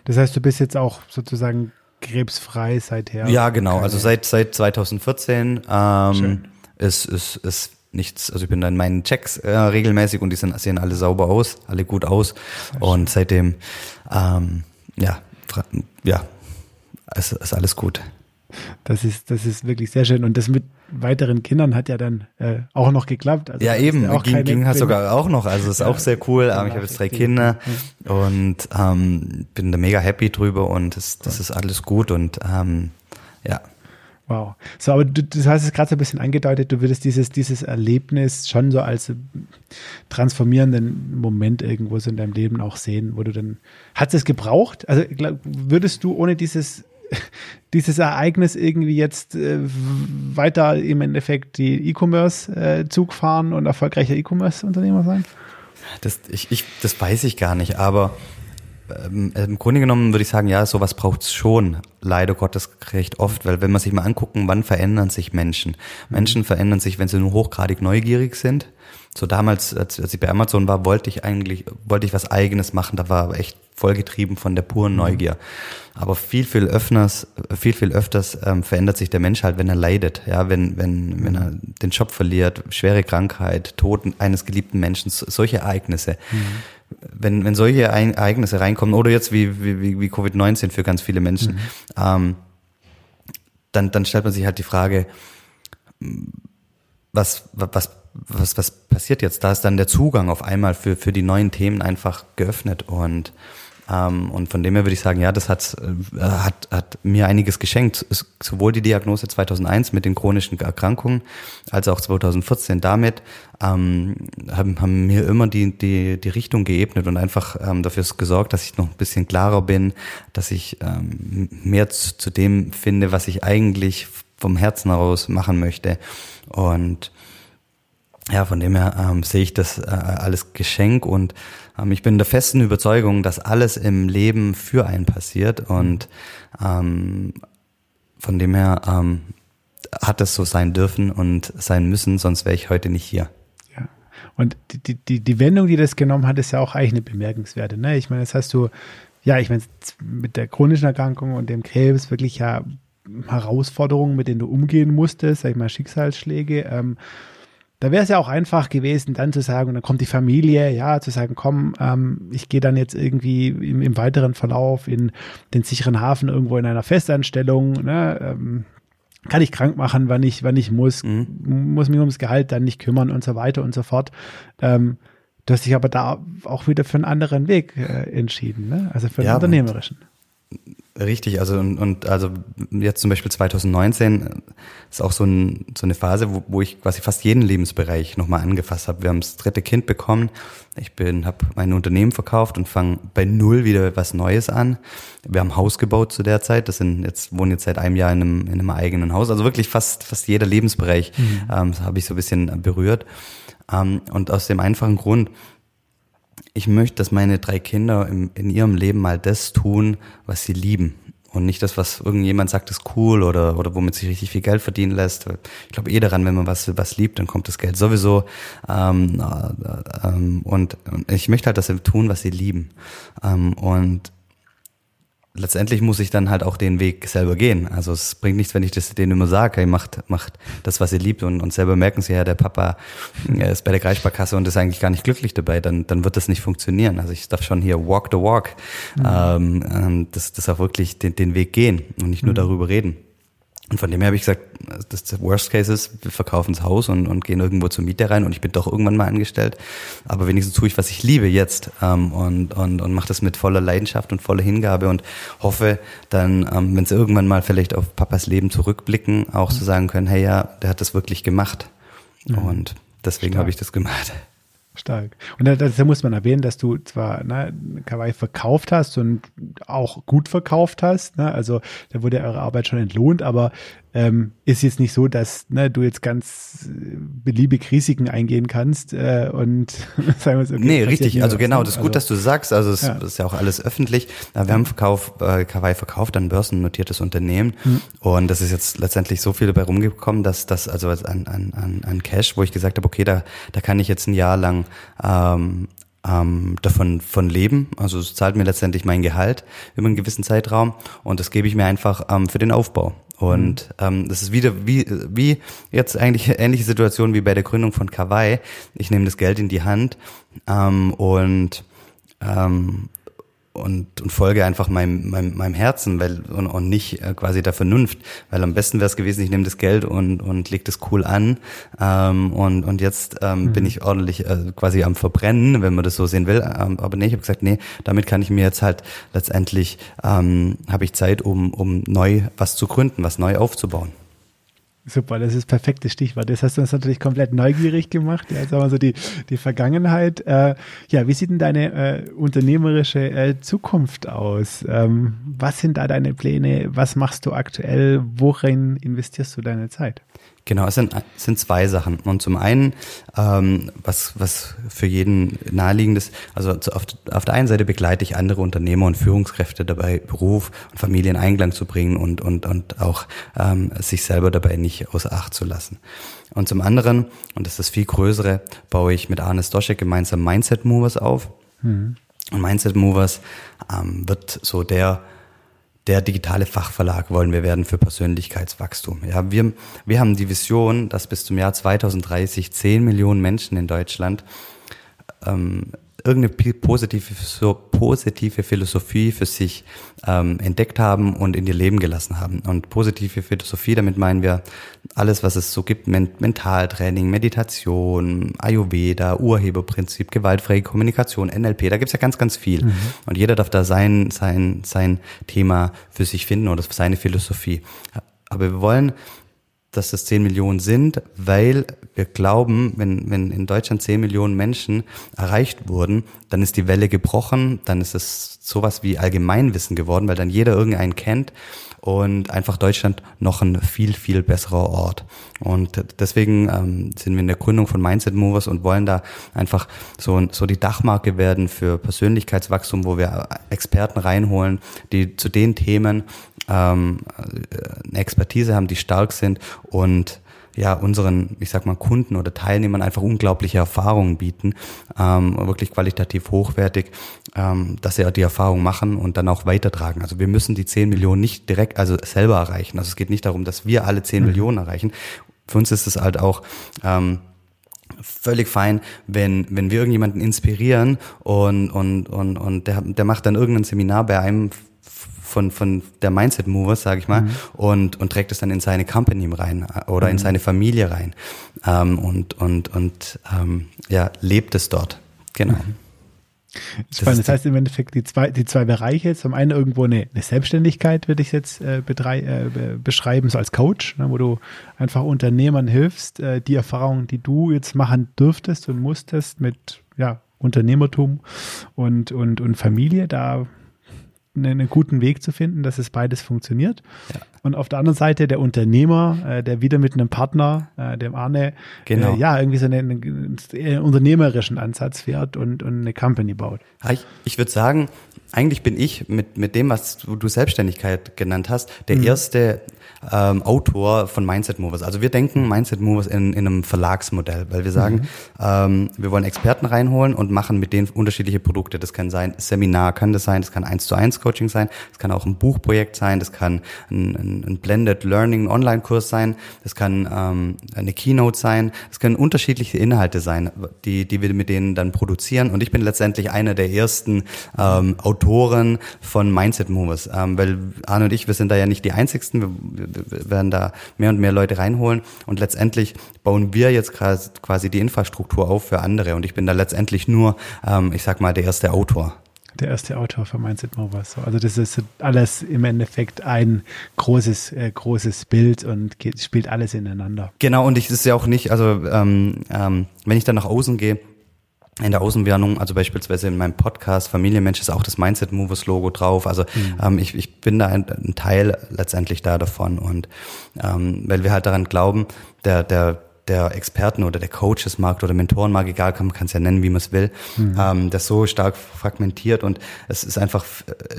Das heißt, du bist jetzt auch sozusagen krebsfrei seither. Ja, genau. Also seit seit 2014 ähm, ist, ist, ist nichts. Also ich bin dann meinen Checks äh, regelmäßig und die sind, sehen alle sauber aus, alle gut aus. Und seitdem, ähm, ja, ja, ist, ist alles gut. Das ist, das ist wirklich sehr schön. Und das mit weiteren Kindern hat ja dann äh, auch noch geklappt. Also ja, eben, ja ging, ging halt sogar auch noch. Also ist ja, auch sehr cool. Ja, ich habe jetzt drei Kinder und ähm, bin da mega happy drüber und das, das ist alles gut und ähm, ja. Wow. So, aber du, du hast es gerade so ein bisschen angedeutet, du würdest dieses, dieses Erlebnis schon so als transformierenden Moment irgendwo so in deinem Leben auch sehen, wo du dann, hat es gebraucht? Also würdest du ohne dieses *laughs* dieses Ereignis irgendwie jetzt äh, weiter im Endeffekt die E-Commerce-Zug äh, fahren und erfolgreicher E-Commerce-Unternehmer sein? Das, ich, ich, das weiß ich gar nicht, aber ähm, im Grunde genommen würde ich sagen, ja, sowas braucht es schon, leider Gottes recht oft, weil wenn man sich mal angucken, wann verändern sich Menschen? Menschen verändern sich, wenn sie nur hochgradig neugierig sind. So damals, als, als ich bei Amazon war, wollte ich eigentlich, wollte ich was eigenes machen, da war echt vollgetrieben von der puren mhm. Neugier. Aber viel, viel öfters, viel, viel öfters ähm, verändert sich der Mensch halt, wenn er leidet, ja, wenn, wenn, wenn er den Job verliert, schwere Krankheit, Tod eines geliebten Menschen, solche Ereignisse. Mhm. Wenn, wenn solche Ereignisse reinkommen, oder jetzt wie, wie, wie Covid-19 für ganz viele Menschen, mhm. ähm, dann, dann stellt man sich halt die Frage, was, was, was, was passiert jetzt? Da ist dann der Zugang auf einmal für, für die neuen Themen einfach geöffnet und ähm, und von dem her würde ich sagen, ja, das hat, äh, hat, hat mir einiges geschenkt. Sowohl die Diagnose 2001 mit den chronischen Erkrankungen als auch 2014 damit ähm, haben, haben mir immer die, die, die Richtung geebnet und einfach ähm, dafür gesorgt, dass ich noch ein bisschen klarer bin, dass ich ähm, mehr zu, zu dem finde, was ich eigentlich vom Herzen heraus machen möchte. Und ja, von dem her ähm, sehe ich das äh, alles Geschenk und ähm, ich bin der festen Überzeugung, dass alles im Leben für einen passiert und ähm, von dem her ähm, hat es so sein dürfen und sein müssen, sonst wäre ich heute nicht hier. Ja. Und die, die, die Wendung, die das genommen hat, ist ja auch eigentlich eine bemerkenswerte. Ne? Ich meine, das hast du, ja, ich meine, mit der chronischen Erkrankung und dem Krebs wirklich ja Herausforderungen, mit denen du umgehen musstest, sag ich mal, Schicksalsschläge. Ähm, da wäre es ja auch einfach gewesen, dann zu sagen, und dann kommt die Familie, ja, zu sagen, komm, ähm, ich gehe dann jetzt irgendwie im, im, weiteren Verlauf in den sicheren Hafen irgendwo in einer Festanstellung, ne, ähm, kann ich krank machen, wann ich, wann ich muss, mhm. muss mich ums Gehalt dann nicht kümmern und so weiter und so fort. Ähm, du hast dich aber da auch wieder für einen anderen Weg äh, entschieden, ne? also für einen ja, unternehmerischen. Richtig, also und, und also jetzt zum Beispiel 2019 ist auch so, ein, so eine Phase, wo, wo ich quasi fast jeden Lebensbereich nochmal angefasst habe. Wir haben das dritte Kind bekommen. Ich bin, habe mein Unternehmen verkauft und fange bei null wieder was Neues an. Wir haben Haus gebaut zu der Zeit. Das sind jetzt wohnen jetzt seit einem Jahr in einem, in einem eigenen Haus. Also wirklich fast fast jeder Lebensbereich mhm. ähm, habe ich so ein bisschen berührt. Ähm, und aus dem einfachen Grund, ich möchte, dass meine drei Kinder im, in ihrem Leben mal das tun, was sie lieben. Und nicht das, was irgendjemand sagt, ist cool oder, oder womit sich richtig viel Geld verdienen lässt. Ich glaube eh daran, wenn man was, was liebt, dann kommt das Geld sowieso. Ähm, äh, ähm, und, und ich möchte halt, dass sie tun, was sie lieben. Ähm, und letztendlich muss ich dann halt auch den Weg selber gehen. Also es bringt nichts, wenn ich das denen immer sage, hey, macht, macht das, was ihr liebt und, und selber merken sie ja, der Papa ist bei der Kreissparkasse und ist eigentlich gar nicht glücklich dabei, dann, dann wird das nicht funktionieren. Also ich darf schon hier walk the walk, mhm. ähm, ähm das, das auch wirklich den, den Weg gehen und nicht nur mhm. darüber reden. Und von dem her habe ich gesagt, das, Worst Case ist, wir verkaufen das Haus und, und gehen irgendwo zur Miete rein und ich bin doch irgendwann mal angestellt. Aber wenigstens tue ich, was ich liebe jetzt ähm, und, und, und mache das mit voller Leidenschaft und voller Hingabe und hoffe dann, ähm, wenn sie irgendwann mal vielleicht auf Papas Leben zurückblicken, auch mhm. zu sagen können, hey ja, der hat das wirklich gemacht. Mhm. Und deswegen habe ich das gemacht. Stark. Und da, da, muss man erwähnen, dass du zwar ne, Kawaii verkauft hast und auch gut verkauft hast, ne? also da wurde eure Arbeit schon entlohnt, aber ähm, ist jetzt nicht so, dass ne, du jetzt ganz äh, beliebig Risiken eingehen kannst äh, und *laughs* sagen wir so. Okay, nee, richtig. Also genau, das ist gut, also, dass du sagst. Also es ja. ist ja auch alles öffentlich. Wir haben Verkauf, äh, Kawaii verkauft, ein börsennotiertes Unternehmen. Hm. Und das ist jetzt letztendlich so viel dabei rumgekommen, dass das also an, an, an Cash, wo ich gesagt habe, okay, da, da kann ich jetzt ein Jahr lang ähm, ähm, davon von leben. Also es zahlt mir letztendlich mein Gehalt über einen gewissen Zeitraum und das gebe ich mir einfach ähm, für den Aufbau. Und mhm. ähm, das ist wieder wie, wie jetzt eigentlich ähnliche Situation wie bei der Gründung von Kawaii. Ich nehme das Geld in die Hand ähm, und ähm, und, und folge einfach meinem, meinem, meinem Herzen weil, und, und nicht äh, quasi der Vernunft. Weil am besten wäre es gewesen, ich nehme das Geld und, und leg das cool an. Ähm, und, und jetzt ähm, mhm. bin ich ordentlich äh, quasi am Verbrennen, wenn man das so sehen will. Ähm, aber nee, ich habe gesagt, nee, damit kann ich mir jetzt halt letztendlich, ähm, habe ich Zeit, um, um neu was zu gründen, was neu aufzubauen. Super, das ist das perfekte Stichwort. Das hast du uns natürlich komplett neugierig gemacht. Ja, sagen wir so die, die Vergangenheit. Äh, ja, wie sieht denn deine äh, unternehmerische äh, Zukunft aus? Ähm, was sind da deine Pläne? Was machst du aktuell? Worin investierst du deine Zeit? Genau, es sind, es sind zwei Sachen. Und zum einen, ähm, was, was für jeden naheliegend ist, also auf, auf der einen Seite begleite ich andere Unternehmer und Führungskräfte dabei, Beruf und Familie in Einklang zu bringen und, und, und auch ähm, sich selber dabei nicht außer Acht zu lassen. Und zum anderen, und das ist das viel größere, baue ich mit Arne Stoschek gemeinsam Mindset Movers auf. Mhm. Und Mindset Movers ähm, wird so der der digitale Fachverlag wollen wir werden für Persönlichkeitswachstum. Ja, wir, wir haben die Vision, dass bis zum Jahr 2030 10 Millionen Menschen in Deutschland ähm, irgendeine positive, so positive Philosophie für sich ähm, entdeckt haben und in ihr Leben gelassen haben. Und positive Philosophie, damit meinen wir alles, was es so gibt, Men Mentaltraining, Meditation, Ayurveda, Urheberprinzip, gewaltfreie Kommunikation, NLP, da gibt's ja ganz, ganz viel. Mhm. Und jeder darf da sein, sein, sein Thema für sich finden oder seine Philosophie. Aber wir wollen dass das 10 Millionen sind, weil wir glauben, wenn, wenn in Deutschland 10 Millionen Menschen erreicht wurden, dann ist die Welle gebrochen, dann ist es sowas wie Allgemeinwissen geworden, weil dann jeder irgendeinen kennt und einfach Deutschland noch ein viel, viel besserer Ort. Und deswegen ähm, sind wir in der Gründung von Mindset Movers und wollen da einfach so, so die Dachmarke werden für Persönlichkeitswachstum, wo wir Experten reinholen, die zu den Themen ähm, eine Expertise haben, die stark sind und ja unseren, ich sag mal, Kunden oder Teilnehmern einfach unglaubliche Erfahrungen bieten, ähm, wirklich qualitativ hochwertig, ähm, dass sie die Erfahrung machen und dann auch weitertragen. Also wir müssen die 10 Millionen nicht direkt, also selber erreichen. Also es geht nicht darum, dass wir alle 10 mhm. Millionen erreichen. Für uns ist es halt auch ähm, völlig fein, wenn, wenn wir irgendjemanden inspirieren und, und, und, und der, der macht dann irgendein Seminar bei einem von, von der Mindset Movers, sage ich mal, mhm. und, und trägt es dann in seine Company rein äh, oder mhm. in seine Familie rein ähm, und, und, und ähm, ja, lebt es dort. Genau. Mhm. Spannend. Das, das heißt im Endeffekt die zwei, die zwei Bereiche. Zum einen irgendwo eine, eine Selbstständigkeit, würde ich jetzt äh, betrei, äh, beschreiben, so als Coach, ne, wo du einfach Unternehmern hilfst, äh, die Erfahrungen, die du jetzt machen dürftest und musstest mit ja, Unternehmertum und, und, und Familie, da einen guten Weg zu finden, dass es beides funktioniert. Ja. Und auf der anderen Seite der Unternehmer, äh, der wieder mit einem Partner, äh, dem Arne, genau. äh, ja, irgendwie so einen, einen, unternehmerischen Ansatz fährt und, und eine Company baut. Ich, ich würde sagen, eigentlich bin ich mit, mit dem, was du, du Selbstständigkeit genannt hast, der mhm. erste ähm, Autor von Mindset Movers. Also wir denken Mindset Movers in, in einem Verlagsmodell, weil wir sagen, mhm. ähm, wir wollen Experten reinholen und machen mit denen unterschiedliche Produkte. Das kann sein Seminar, kann das sein, das kann eins zu eins Coaching sein, das kann auch ein Buchprojekt sein, das kann ein, ein, ein Blended Learning Online-Kurs sein, das kann ähm, eine Keynote sein, das können unterschiedliche Inhalte sein, die, die wir mit denen dann produzieren. Und ich bin letztendlich einer der ersten ähm, Autoren von Mindset Movers, ähm, weil Arne und ich, wir sind da ja nicht die einzigsten, wir werden da mehr und mehr Leute reinholen und letztendlich bauen wir jetzt quasi die Infrastruktur auf für andere und ich bin da letztendlich nur, ähm, ich sag mal, der erste Autor der erste Autor für Mindset Movers. Also das ist alles im Endeffekt ein großes, äh, großes Bild und geht, spielt alles ineinander. Genau, und ich ist ja auch nicht, also ähm, ähm, wenn ich dann nach außen gehe, in der Außenwirkung, also beispielsweise in meinem Podcast Familienmensch ist auch das Mindset Movers Logo drauf. Also mhm. ähm, ich, ich bin da ein, ein, Teil letztendlich da davon und ähm, weil wir halt daran glauben, der der der Experten oder der Coachesmarkt oder Mentorenmarkt, egal, kann man es ja nennen, wie man es will, mhm. ähm, das so stark fragmentiert und es ist einfach,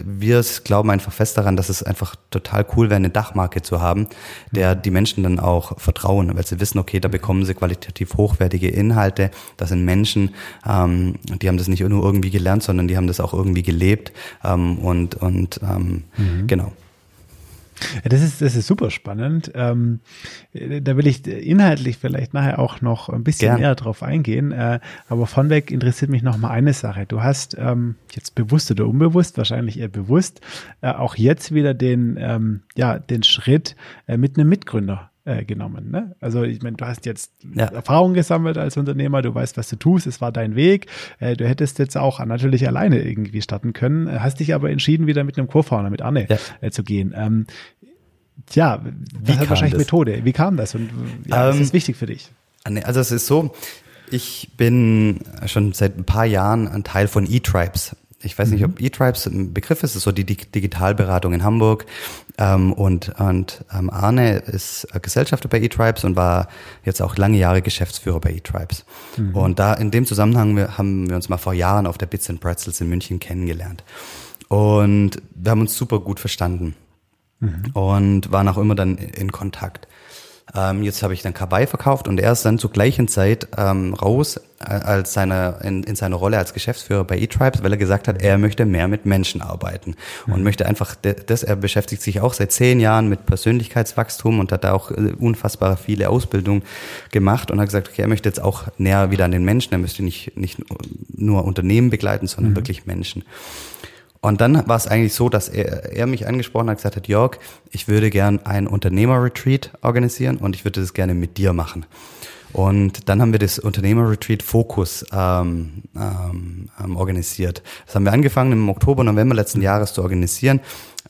wir glauben einfach fest daran, dass es einfach total cool wäre, eine Dachmarke zu haben, der mhm. die Menschen dann auch vertrauen, weil sie wissen, okay, da bekommen sie qualitativ hochwertige Inhalte, das sind Menschen, ähm, die haben das nicht nur irgendwie gelernt, sondern die haben das auch irgendwie gelebt ähm, und, und ähm, mhm. genau. Das ist, das ist super spannend. Ähm, da will ich inhaltlich vielleicht nachher auch noch ein bisschen Gern. näher drauf eingehen. Äh, aber vornweg interessiert mich noch mal eine Sache. Du hast ähm, jetzt bewusst oder unbewusst, wahrscheinlich eher bewusst, äh, auch jetzt wieder den, ähm, ja, den Schritt äh, mit einem Mitgründer äh, genommen. Ne? Also ich meine, du hast jetzt ja. Erfahrung gesammelt als Unternehmer, du weißt, was du tust, es war dein Weg. Äh, du hättest jetzt auch natürlich alleine irgendwie starten können, äh, hast dich aber entschieden, wieder mit einem Co-Founder, mit Anne ja. äh, zu gehen. Ähm, Tja, das hat wahrscheinlich das? Methode. Wie kam das und ja, ähm, ist wichtig für dich? Also es ist so, ich bin schon seit ein paar Jahren ein Teil von E-Tribes ich weiß nicht, ob mhm. E-Tribes ein Begriff ist, das ist so die Digitalberatung in Hamburg. Ähm, und und ähm, Arne ist Gesellschafter bei E-Tribes und war jetzt auch lange Jahre Geschäftsführer bei E-Tribes. Mhm. Und da in dem Zusammenhang wir, haben wir uns mal vor Jahren auf der Bits and Pretzels in München kennengelernt. Und wir haben uns super gut verstanden mhm. und waren auch immer dann in Kontakt. Ähm, jetzt habe ich dann Kawaii verkauft und er ist dann zur gleichen Zeit ähm, raus äh, als seine, in, in seiner Rolle als Geschäftsführer bei eTribes, weil er gesagt hat, er möchte mehr mit Menschen arbeiten mhm. und möchte einfach das, er beschäftigt sich auch seit zehn Jahren mit Persönlichkeitswachstum und hat da auch äh, unfassbar viele Ausbildungen gemacht und hat gesagt, okay, er möchte jetzt auch näher wieder an den Menschen, er möchte nicht, nicht nur Unternehmen begleiten, sondern mhm. wirklich Menschen. Und dann war es eigentlich so, dass er, er mich angesprochen hat, gesagt hat, Jörg, ich würde gern ein Unternehmer-Retreat organisieren und ich würde das gerne mit dir machen. Und dann haben wir das Unternehmer-Retreat Focus ähm, ähm, ähm organisiert. Das haben wir angefangen im Oktober, November letzten Jahres zu organisieren.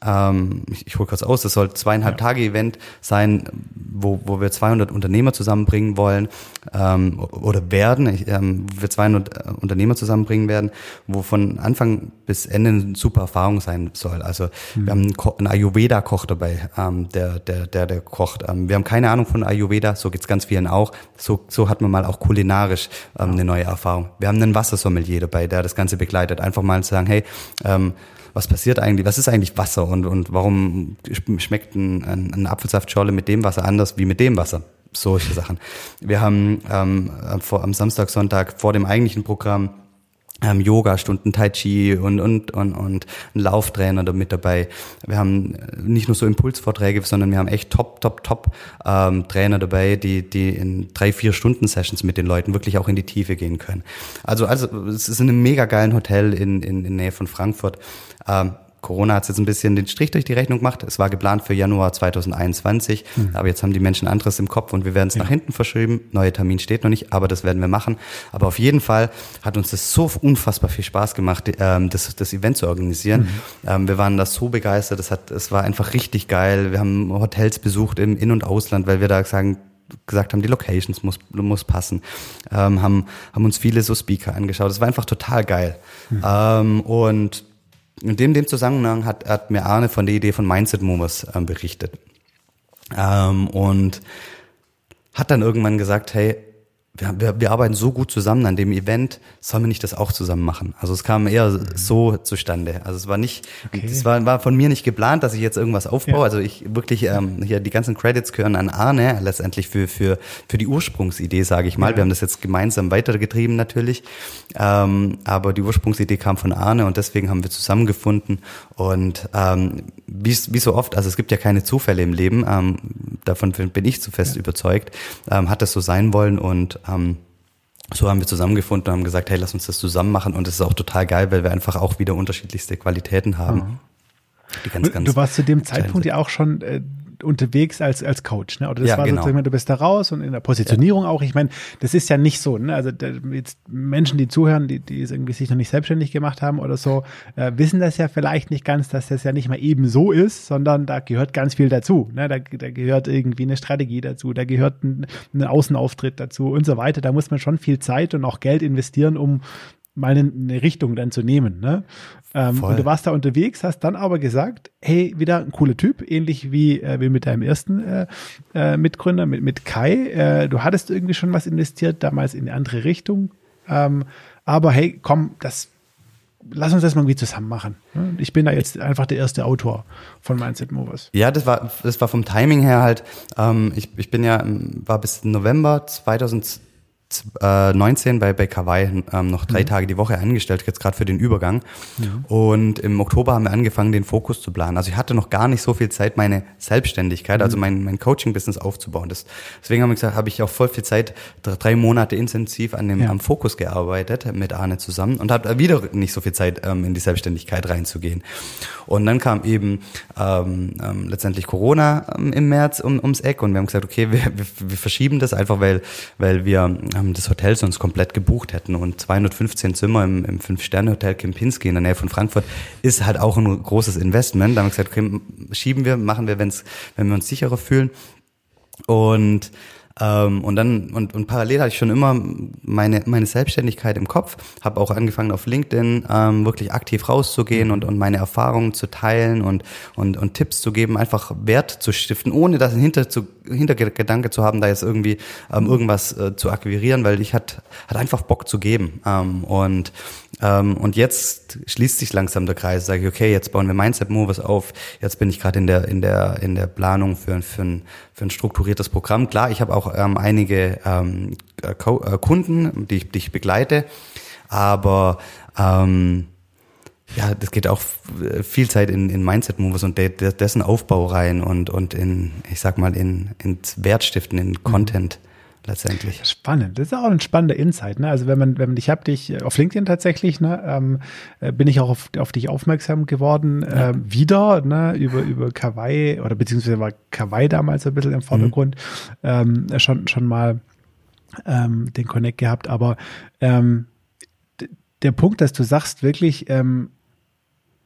Ähm, ich, ich hole kurz aus, das soll zweieinhalb. Tage Event sein, wo, wo wir 200 Unternehmer zusammenbringen wollen ähm, oder werden, ich, ähm, wo wir 200 äh, Unternehmer zusammenbringen werden, wo von Anfang bis Ende eine super Erfahrung sein soll. Also mhm. wir haben einen, einen Ayurveda-Koch dabei, ähm, der, der, der, der kocht. Ähm, wir haben keine Ahnung von Ayurveda, so geht's ganz vielen auch. So, so hat man mal auch kulinarisch ähm, eine neue Erfahrung. Wir haben einen Wassersommelier dabei, der das Ganze begleitet. Einfach mal zu sagen, hey, ähm, was passiert eigentlich, was ist eigentlich Wasser und, und warum schmeckt ein, ein, ein Apfelsaftschorle mit dem Wasser anders wie mit dem Wasser? Solche Sachen. Wir haben ähm, vor, am Samstag, Sonntag vor dem eigentlichen Programm ähm, Yoga-Stunden, Tai Chi und, und, und, und ein Lauftrainer da mit dabei. Wir haben nicht nur so Impulsvorträge, sondern wir haben echt top, top, top ähm, Trainer dabei, die, die in drei, vier Stunden Sessions mit den Leuten wirklich auch in die Tiefe gehen können. Also, also es ist in einem mega geilen Hotel in, in, in Nähe von Frankfurt. Ähm, Corona hat jetzt ein bisschen den Strich durch die Rechnung gemacht. Es war geplant für Januar 2021, mhm. aber jetzt haben die Menschen anderes im Kopf und wir werden es ja. nach hinten verschieben. Neuer Termin steht noch nicht, aber das werden wir machen. Aber auf jeden Fall hat uns das so unfassbar viel Spaß gemacht, ähm, das, das Event zu organisieren. Mhm. Ähm, wir waren da so begeistert. Es hat, es war einfach richtig geil. Wir haben Hotels besucht im In- und Ausland, weil wir da sagen, gesagt haben, die Locations muss, muss passen, ähm, haben, haben uns viele so Speaker angeschaut. Es war einfach total geil. Mhm. Ähm, und in dem, dem Zusammenhang hat, hat mir Arne von der Idee von Mindset Movers ähm, berichtet. Ähm, und hat dann irgendwann gesagt, hey, wir, wir, wir arbeiten so gut zusammen an dem Event, sollen wir nicht das auch zusammen machen? Also es kam eher so zustande. Also es war nicht, okay. es war, war von mir nicht geplant, dass ich jetzt irgendwas aufbaue. Ja. Also ich wirklich ähm, hier die ganzen Credits gehören an Arne letztendlich für für für die Ursprungsidee, sage ich mal. Ja. Wir haben das jetzt gemeinsam weitergetrieben natürlich, ähm, aber die Ursprungsidee kam von Arne und deswegen haben wir zusammengefunden und ähm, wie, wie so oft, also es gibt ja keine Zufälle im Leben, ähm, davon bin ich zu fest ja. überzeugt, ähm, hat das so sein wollen und ähm, so haben wir zusammengefunden und haben gesagt, hey, lass uns das zusammen machen. Und es ist auch total geil, weil wir einfach auch wieder unterschiedlichste Qualitäten haben. Mhm. Die ganz, ganz du warst zu dem Zeitpunkt ja auch schon äh, unterwegs als, als Coach, ne? Oder das ja, war genau. sozusagen, du bist da raus und in der Positionierung ja. auch. Ich meine, das ist ja nicht so, ne? Also jetzt Menschen, die zuhören, die, die irgendwie sich noch nicht selbstständig gemacht haben oder so, äh, wissen das ja vielleicht nicht ganz, dass das ja nicht mal eben so ist, sondern da gehört ganz viel dazu. Ne? Da, da gehört irgendwie eine Strategie dazu, da gehört ein, ein Außenauftritt dazu und so weiter. Da muss man schon viel Zeit und auch Geld investieren, um mal eine, Richtung dann zu nehmen. Ne? Ähm, und du warst da unterwegs, hast dann aber gesagt, hey, wieder ein cooler Typ, ähnlich wie, äh, wie mit deinem ersten äh, äh, Mitgründer, mit, mit Kai. Äh, du hattest irgendwie schon was investiert, damals in eine andere Richtung. Ähm, aber hey, komm, das lass uns das mal irgendwie zusammen machen. Ne? Ich bin da jetzt einfach der erste Autor von Mindset Movers. Ja, das war, das war vom Timing her halt, ähm, ich, ich bin ja, war bis November 2000 19 bei, bei Kawaii ähm, noch drei mhm. Tage die Woche eingestellt, jetzt gerade für den Übergang. Ja. Und im Oktober haben wir angefangen, den Fokus zu planen. Also ich hatte noch gar nicht so viel Zeit, meine Selbstständigkeit, also mhm. also mein, mein Coaching-Business aufzubauen. Das, deswegen haben wir gesagt, habe ich auch voll viel Zeit, drei Monate intensiv an dem ja. am Fokus gearbeitet mit Arne zusammen und habe wieder nicht so viel Zeit, ähm, in die Selbstständigkeit reinzugehen. Und dann kam eben ähm, ähm, letztendlich Corona ähm, im März um, ums Eck und wir haben gesagt, okay, wir, wir, wir verschieben das einfach, weil, weil wir ähm, das Hotel sonst komplett gebucht hätten. Und 215 Zimmer im, im Fünf-Sterne-Hotel Kempinski in der Nähe von Frankfurt ist halt auch ein großes Investment. Da haben wir gesagt, okay, schieben wir, machen wir, wenn's, wenn wir uns sicherer fühlen. Und ähm, und dann und, und parallel hatte ich schon immer meine meine Selbstständigkeit im Kopf, habe auch angefangen auf LinkedIn ähm, wirklich aktiv rauszugehen und und meine Erfahrungen zu teilen und und und Tipps zu geben, einfach Wert zu stiften, ohne das hinter zu Hintergedanke zu haben, da jetzt irgendwie ähm, irgendwas äh, zu akquirieren, weil ich hat hat einfach Bock zu geben ähm, und ähm, und jetzt schließt sich langsam der Kreis. Sage ich, okay, jetzt bauen wir Mindset Movers auf. Jetzt bin ich gerade in der in der in der Planung für für ein für ein strukturiertes Programm. Klar, ich habe auch ähm, einige ähm, äh, Kunden, die ich, die ich begleite, aber ähm, ja, das geht auch viel Zeit in, in Mindset Movers und de, de, dessen Aufbau rein und und in ich sag mal in ins Wertstiften in Content letztendlich. Spannend. Das ist auch ein spannender Insight. Ne? Also wenn man, wenn man, ich habe dich auf LinkedIn tatsächlich, ne, ähm, äh, bin ich auch auf, auf dich aufmerksam geworden, ja. ähm, wieder, ne, über, über Kawaii oder beziehungsweise war Kawaii damals ein bisschen im Vordergrund, mhm. ähm, schon, schon mal ähm, den Connect gehabt, aber ähm, der Punkt, dass du sagst wirklich, ähm,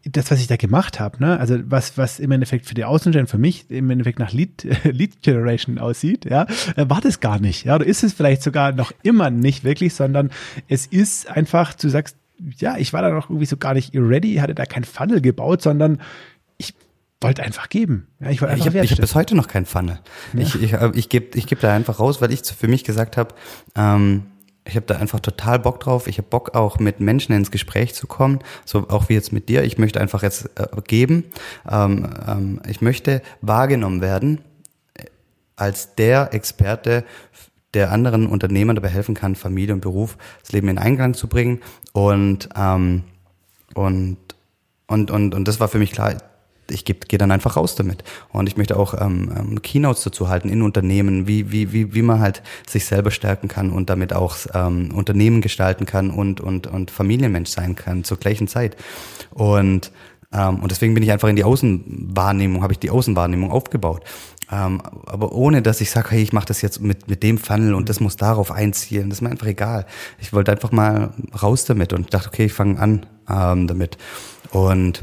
das, was ich da gemacht habe, ne, also was, was im Endeffekt für die Außenstellen, für mich im Endeffekt nach Lead, *laughs* Lead Generation aussieht, ja, äh, war das gar nicht. Ja, oder ist es vielleicht sogar noch immer nicht wirklich, sondern es ist einfach, du sagst, ja, ich war da noch irgendwie so gar nicht ready, hatte da kein Funnel gebaut, sondern ich wollte einfach geben. Ja, ich wollte einfach ich habe hab bis heute noch kein Funnel. Ja. Ich, ich, ich gebe ich geb da einfach raus, weil ich für mich gesagt habe, ähm, ich habe da einfach total Bock drauf. Ich habe Bock auch mit Menschen ins Gespräch zu kommen, so auch wie jetzt mit dir. Ich möchte einfach jetzt äh, geben. Ähm, ähm, ich möchte wahrgenommen werden als der Experte, der anderen Unternehmern dabei helfen kann, Familie und Beruf, das Leben in Einklang zu bringen. Und ähm, und und und und das war für mich klar ich gehe geh dann einfach raus damit. Und ich möchte auch ähm, ähm, Keynotes dazu halten in Unternehmen, wie, wie, wie, wie man halt sich selber stärken kann und damit auch ähm, Unternehmen gestalten kann und, und, und Familienmensch sein kann zur gleichen Zeit. Und, ähm, und deswegen bin ich einfach in die Außenwahrnehmung, habe ich die Außenwahrnehmung aufgebaut. Ähm, aber ohne, dass ich sage, hey, ich mache das jetzt mit, mit dem Funnel und das muss darauf einzielen. Das ist mir einfach egal. Ich wollte einfach mal raus damit und dachte, okay, ich fange an ähm, damit. Und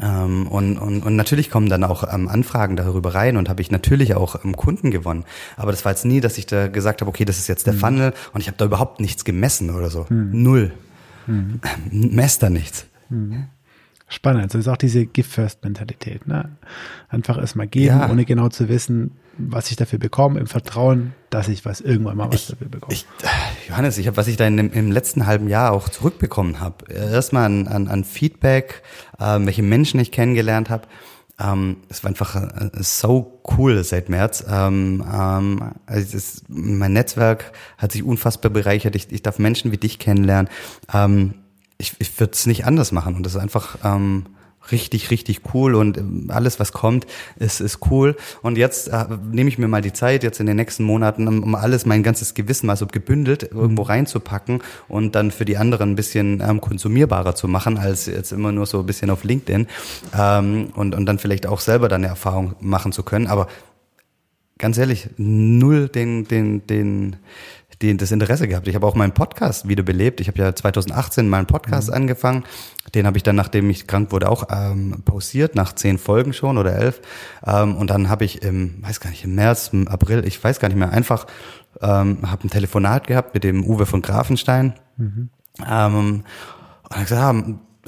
ähm, und, und, und natürlich kommen dann auch ähm, Anfragen darüber rein und habe ich natürlich auch ähm, Kunden gewonnen. Aber das war jetzt nie, dass ich da gesagt habe, okay, das ist jetzt der mhm. Funnel und ich habe da überhaupt nichts gemessen oder so. Mhm. Null. Mhm. *laughs* Mess da nichts. Mhm. Spannend. Also ist auch diese Gift-First-Mentalität. Ne? Einfach erstmal geben, ja. ohne genau zu wissen, was ich dafür bekomme, im Vertrauen, dass ich was irgendwann mal was ich, dafür bekomme. Ich, Johannes, ich habe, was ich da in, im letzten halben Jahr auch zurückbekommen habe, erstmal an, an, an Feedback, äh, welche Menschen ich kennengelernt habe. Ähm, es war einfach äh, so cool seit März. Ähm, ähm, also ist, mein Netzwerk hat sich unfassbar bereichert. Ich, ich darf Menschen wie dich kennenlernen. Ähm, ich ich würde es nicht anders machen. Und das ist einfach ähm, richtig, richtig cool und ähm, alles, was kommt, ist, ist cool. Und jetzt äh, nehme ich mir mal die Zeit, jetzt in den nächsten Monaten, um, um alles, mein ganzes Gewissen mal so gebündelt irgendwo reinzupacken und dann für die anderen ein bisschen ähm, konsumierbarer zu machen, als jetzt immer nur so ein bisschen auf LinkedIn ähm, und, und dann vielleicht auch selber dann eine Erfahrung machen zu können. Aber ganz ehrlich, null den, den, den, den, das Interesse gehabt. Ich habe auch meinen Podcast wieder belebt. Ich habe ja 2018 meinen Podcast mhm. angefangen. Den habe ich dann, nachdem ich krank wurde, auch ähm, pausiert, nach zehn Folgen schon oder elf. Ähm, und dann habe ich im, weiß gar nicht, im März, im April, ich weiß gar nicht mehr, einfach ähm, habe ein Telefonat gehabt mit dem Uwe von Grafenstein. Mhm. Ähm, und ich gesagt, ah,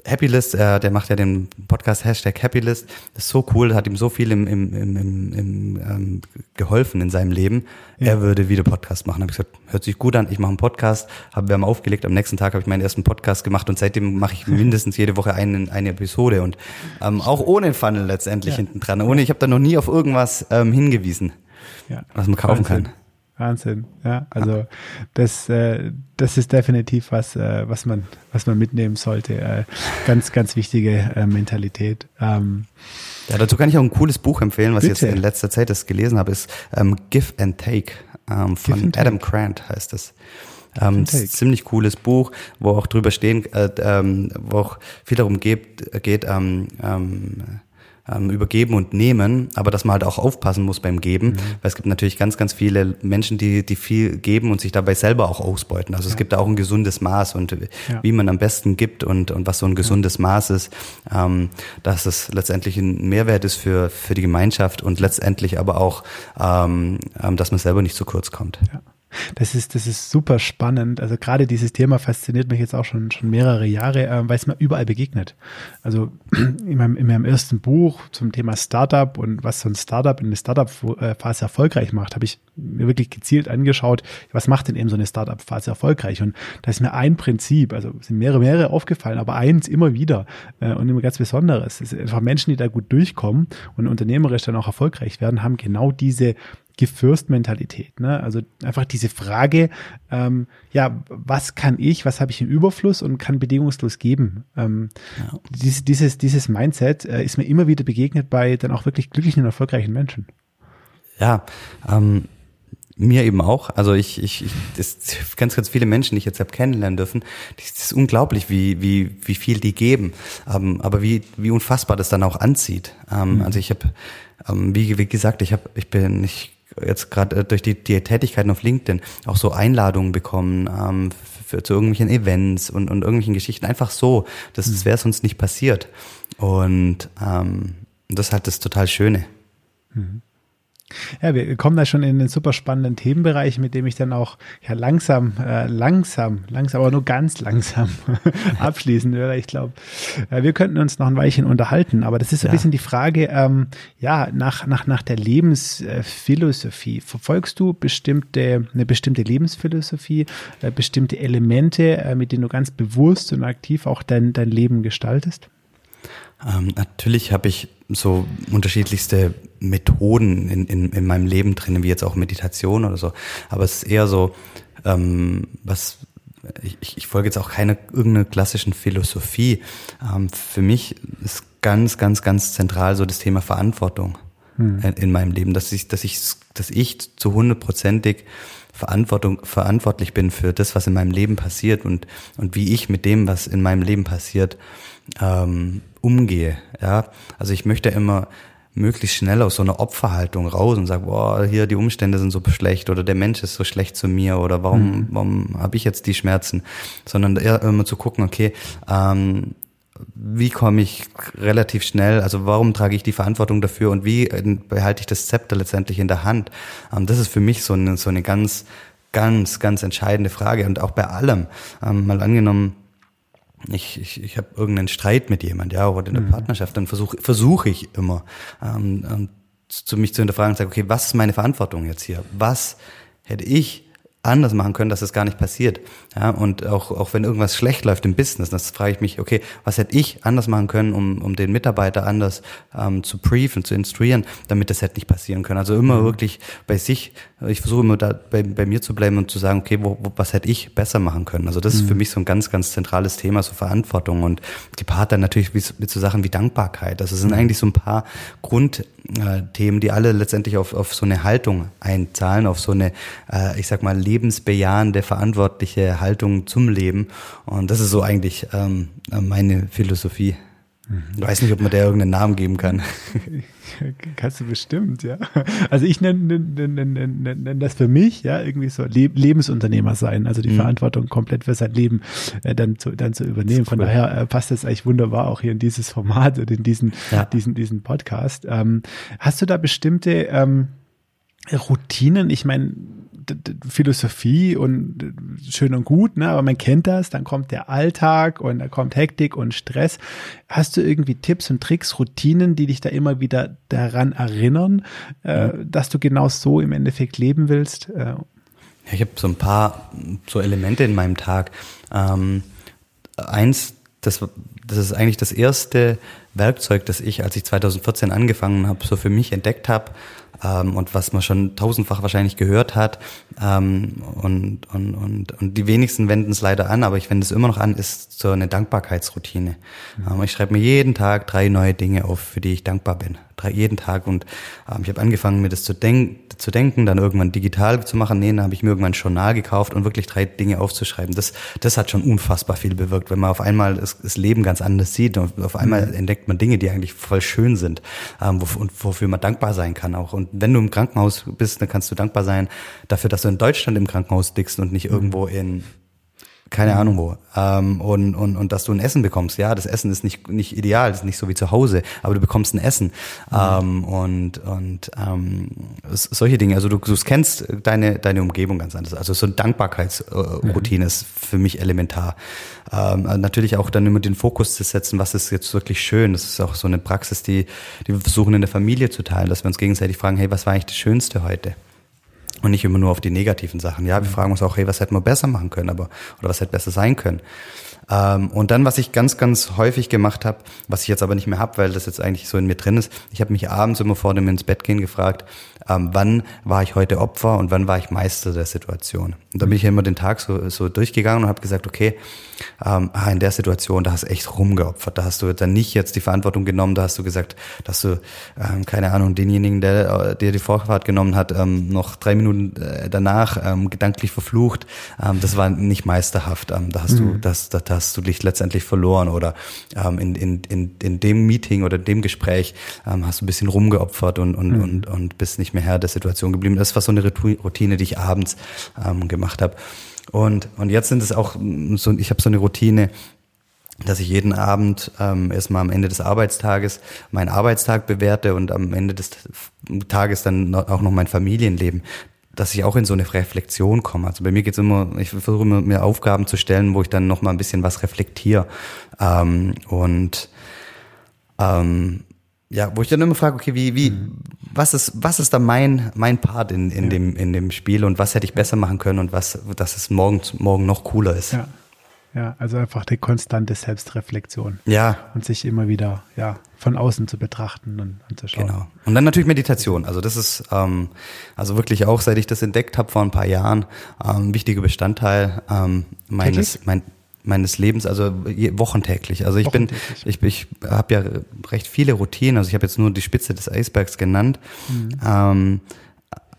Happylist, äh, der macht ja den Podcast Hashtag Happylist. Das ist so cool, hat ihm so viel im, im, im, im, im ähm, geholfen in seinem Leben. Ja. Er würde wieder Podcast machen. Habe ich gesagt, hört sich gut an, ich mache einen Podcast. Hab, wir haben aufgelegt, am nächsten Tag habe ich meinen ersten Podcast gemacht und seitdem mache ich *laughs* mindestens jede Woche eine, eine Episode und ähm, auch ohne Funnel letztendlich ja. hinten dran. Ohne, ich habe da noch nie auf irgendwas ähm, hingewiesen, ja. was man kaufen Wahnsinn. kann. Wahnsinn, ja. Also das, äh, das ist definitiv was, äh, was man, was man mitnehmen sollte. Äh, ganz, ganz wichtige äh, Mentalität. Ähm, ja, dazu kann ich auch ein cooles Buch empfehlen, was bitte. ich jetzt in letzter Zeit das gelesen habe, ist ähm, Give and Take ähm, von Adam Take. Grant heißt es. Ähm, ziemlich cooles Buch, wo auch drüber stehen, äh, ähm, wo auch viel darum geht, geht ähm, ähm, ähm, übergeben und nehmen, aber dass man halt auch aufpassen muss beim Geben, mhm. weil es gibt natürlich ganz, ganz viele Menschen, die, die viel geben und sich dabei selber auch ausbeuten. Also ja. es gibt da auch ein gesundes Maß und ja. wie man am besten gibt und, und was so ein gesundes ja. Maß ist, ähm, dass es letztendlich ein Mehrwert ist für, für die Gemeinschaft und letztendlich aber auch, ähm, ähm dass man selber nicht zu kurz kommt. Ja. Das ist, das ist super spannend. Also gerade dieses Thema fasziniert mich jetzt auch schon, schon mehrere Jahre, äh, weil es mir überall begegnet. Also *clears throat* in meinem, in meinem ersten Buch zum Thema Startup und was so ein Startup in der Startup-Phase erfolgreich macht, habe ich mir wirklich gezielt angeschaut, was macht denn eben so eine Startup-Phase erfolgreich? Und da ist mir ein Prinzip, also sind mehrere, mehrere aufgefallen, aber eins immer wieder äh, und immer ganz Besonderes. Es ist einfach Menschen, die da gut durchkommen und unternehmerisch dann auch erfolgreich werden, haben genau diese Gefürst-Mentalität. Ne? Also einfach diese Frage, ähm, ja, was kann ich, was habe ich im Überfluss und kann bedingungslos geben? Ähm, ja. dieses, dieses, dieses Mindset äh, ist mir immer wieder begegnet bei dann auch wirklich glücklichen und erfolgreichen Menschen. Ja, ähm, mir eben auch. Also ich, ich, ich das ganz, ganz viele Menschen, die ich jetzt habe kennenlernen dürfen, das ist unglaublich, wie, wie, wie viel die geben. Ähm, aber wie, wie unfassbar das dann auch anzieht. Ähm, mhm. Also ich habe, ähm, wie, wie gesagt, ich habe, ich bin, ich jetzt gerade äh, durch die, die Tätigkeiten auf LinkedIn auch so Einladungen bekommen ähm, für, zu irgendwelchen Events und, und irgendwelchen Geschichten. Einfach so. Das, das wäre sonst nicht passiert. Und ähm, das ist halt das total Schöne. Mhm. Ja, wir kommen da schon in den super spannenden Themenbereich, mit dem ich dann auch ja langsam, äh, langsam, langsam, aber nur ganz langsam *laughs* abschließen würde. Ich glaube, äh, wir könnten uns noch ein Weilchen unterhalten, aber das ist so ja. ein bisschen die Frage, ähm, ja, nach, nach, nach der Lebensphilosophie. Verfolgst du bestimmte, eine bestimmte Lebensphilosophie, äh, bestimmte Elemente, äh, mit denen du ganz bewusst und aktiv auch dein, dein Leben gestaltest? Ähm, natürlich habe ich so unterschiedlichste Methoden in, in, in meinem Leben drin, wie jetzt auch Meditation oder so. Aber es ist eher so, ähm, was ich, ich folge jetzt auch keine irgendeine klassischen Philosophie. Ähm, für mich ist ganz, ganz, ganz zentral so das Thema Verantwortung hm. in, in meinem Leben, dass ich, dass ich, dass ich zu hundertprozentig Verantwortung, verantwortlich bin für das, was in meinem Leben passiert und, und wie ich mit dem, was in meinem Leben passiert, ähm, umgehe. Ja, also ich möchte immer möglichst schnell aus so einer Opferhaltung raus und sage, boah, hier die Umstände sind so schlecht oder der Mensch ist so schlecht zu mir oder warum, mhm. warum habe ich jetzt die Schmerzen, sondern eher immer zu gucken, okay, ähm, wie komme ich relativ schnell, also warum trage ich die Verantwortung dafür und wie behalte ich das Zepter letztendlich in der Hand? Ähm, das ist für mich so eine, so eine ganz, ganz, ganz entscheidende Frage und auch bei allem. Ähm, mal angenommen, ich, ich, ich habe irgendeinen Streit mit jemand, ja, oder in der mhm. Partnerschaft, dann versuche versuche ich immer, ähm, ähm, zu mich zu hinterfragen und sage, okay, was ist meine Verantwortung jetzt hier? Was hätte ich anders machen können, dass das gar nicht passiert. Ja, und auch, auch wenn irgendwas schlecht läuft im Business, das frage ich mich, okay, was hätte ich anders machen können, um, um den Mitarbeiter anders ähm, zu briefen, zu instruieren, damit das hätte nicht passieren können. Also immer mhm. wirklich bei sich, ich versuche immer da bei, bei mir zu bleiben und zu sagen, okay, wo, wo, was hätte ich besser machen können? Also das mhm. ist für mich so ein ganz, ganz zentrales Thema, so Verantwortung und die Part dann natürlich mit, mit so Sachen wie Dankbarkeit. Also es sind mhm. eigentlich so ein paar Grundthemen, die alle letztendlich auf, auf so eine Haltung einzahlen, auf so eine, äh, ich sag mal, lebensbejahende, verantwortliche Haltung zum Leben. Und das ist so eigentlich ähm, meine Philosophie. Ich weiß nicht, ob man der irgendeinen Namen geben kann. *laughs* Kannst du bestimmt, ja. Also ich nenne, nenne, nenne, nenne das für mich, ja, irgendwie so Lebensunternehmer sein, also die mhm. Verantwortung komplett für sein Leben äh, dann, zu, dann zu übernehmen. Von cool. daher äh, passt das eigentlich wunderbar auch hier in dieses Format und in diesen, ja. diesen, diesen Podcast. Ähm, hast du da bestimmte ähm, Routinen? Ich meine, Philosophie und schön und gut, ne? aber man kennt das, dann kommt der Alltag und da kommt Hektik und Stress. Hast du irgendwie Tipps und Tricks, Routinen, die dich da immer wieder daran erinnern, äh, dass du genau so im Endeffekt leben willst? Äh, ja, ich habe so ein paar so Elemente in meinem Tag. Ähm, eins, das, das ist eigentlich das erste Werkzeug, das ich, als ich 2014 angefangen habe, so für mich entdeckt habe, ähm, und was man schon tausendfach wahrscheinlich gehört hat. Ähm, und, und, und, und die wenigsten wenden es leider an, aber ich wende es immer noch an, ist so eine Dankbarkeitsroutine. Mhm. Ähm, ich schreibe mir jeden Tag drei neue Dinge auf, für die ich dankbar bin drei, jeden Tag. Und ähm, ich habe angefangen, mir das zu, denk zu denken, dann irgendwann digital zu machen. Nee, dann habe ich mir irgendwann ein Journal gekauft und wirklich drei Dinge aufzuschreiben. Das, das hat schon unfassbar viel bewirkt, wenn man auf einmal das, das Leben ganz anders sieht und auf einmal mhm. entdeckt man Dinge, die eigentlich voll schön sind ähm, wo, und wofür man dankbar sein kann auch. Und wenn du im Krankenhaus bist, dann kannst du dankbar sein dafür, dass du in Deutschland im Krankenhaus liegst und nicht irgendwo in keine mhm. Ahnung wo. Ähm, und, und, und dass du ein Essen bekommst. Ja, das Essen ist nicht, nicht ideal, das ist nicht so wie zu Hause, aber du bekommst ein Essen. Mhm. Ähm, und und ähm, solche Dinge. Also du, du kennst deine, deine Umgebung ganz anders. Also so eine Dankbarkeitsroutine mhm. ist für mich elementar. Ähm, natürlich auch dann immer den Fokus zu setzen, was ist jetzt wirklich schön. Das ist auch so eine Praxis, die, die wir versuchen in der Familie zu teilen, dass wir uns gegenseitig fragen, hey, was war eigentlich das Schönste heute? Und nicht immer nur auf die negativen Sachen. Ja, wir fragen uns auch, hey, was hätten wir besser machen können, aber, oder was hätte besser sein können. Ähm, und dann, was ich ganz, ganz häufig gemacht habe, was ich jetzt aber nicht mehr hab, weil das jetzt eigentlich so in mir drin ist, ich habe mich abends immer vor dem ins Bett gehen gefragt, ähm, wann war ich heute Opfer und wann war ich Meister der Situation. Und da bin ich immer den Tag so, so durchgegangen und habe gesagt, okay, ähm, ah, in der Situation, da hast du echt rumgeopfert, da hast du dann nicht jetzt die Verantwortung genommen, da hast du gesagt, dass du, ähm, keine Ahnung, denjenigen, der dir die Vorfahrt genommen hat, ähm, noch drei Minuten äh, danach ähm, gedanklich verflucht, ähm, das war nicht meisterhaft, ähm, da hast mhm. du, das, da hast du dich letztendlich verloren oder ähm, in, in, in, in dem Meeting oder dem Gespräch ähm, hast du ein bisschen rumgeopfert und, und, mhm. und, und bist nicht mehr Herr der Situation geblieben. Das war so eine Routine, die ich abends ähm, gemacht habe. Und, und jetzt sind es auch so, ich habe so eine Routine, dass ich jeden Abend ähm, erstmal am Ende des Arbeitstages meinen Arbeitstag bewerte und am Ende des Tages dann auch noch mein Familienleben dass ich auch in so eine Reflexion komme. Also bei mir geht's immer, ich versuche immer, mir Aufgaben zu stellen, wo ich dann noch mal ein bisschen was reflektiere. Ähm, und ähm, ja, wo ich dann immer frage, okay, wie, wie, mhm. was ist, was ist da mein, mein Part in, in ja. dem, in dem Spiel und was hätte ich besser machen können und was, dass es morgen, morgen noch cooler ist. Ja. Ja, also einfach die konstante Selbstreflexion. Ja. Und sich immer wieder, ja, von außen zu betrachten und, zu schauen. Genau. Und dann natürlich Meditation. Also das ist ähm, also wirklich auch, seit ich das entdeckt habe vor ein paar Jahren, ähm, wichtiger Bestandteil ähm, meines, mein, meines Lebens, also wochentäglich. Also ich bin, ich, ich habe ja recht viele Routinen. Also ich habe jetzt nur die Spitze des Eisbergs genannt. Mhm. Ähm,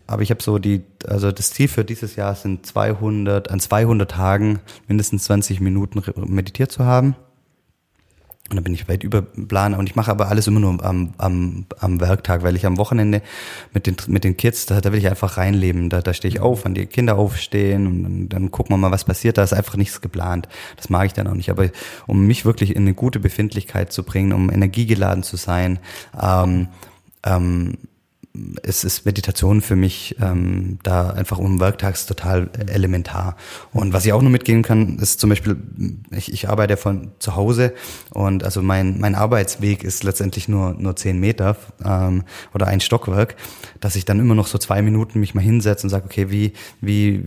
aber ich habe so die, also das Ziel für dieses Jahr sind 200, an 200 Tagen mindestens 20 Minuten meditiert zu haben. Und dann bin ich weit über Plan. Und ich mache aber alles immer nur am, am, am Werktag, weil ich am Wochenende mit den, mit den Kids, da, da will ich einfach reinleben. Da, da stehe ich auf, wenn die Kinder aufstehen und dann, dann gucken wir mal, was passiert. Da ist einfach nichts geplant. Das mag ich dann auch nicht. Aber um mich wirklich in eine gute Befindlichkeit zu bringen, um energiegeladen zu sein, ähm, ähm, es ist Meditation für mich ähm, da einfach um Werktags total elementar. Und was ich auch nur mitgehen kann, ist zum Beispiel, ich, ich arbeite von zu Hause und also mein, mein Arbeitsweg ist letztendlich nur, nur zehn Meter ähm, oder ein Stockwerk, dass ich dann immer noch so zwei Minuten mich mal hinsetze und sage, okay, wie, wie,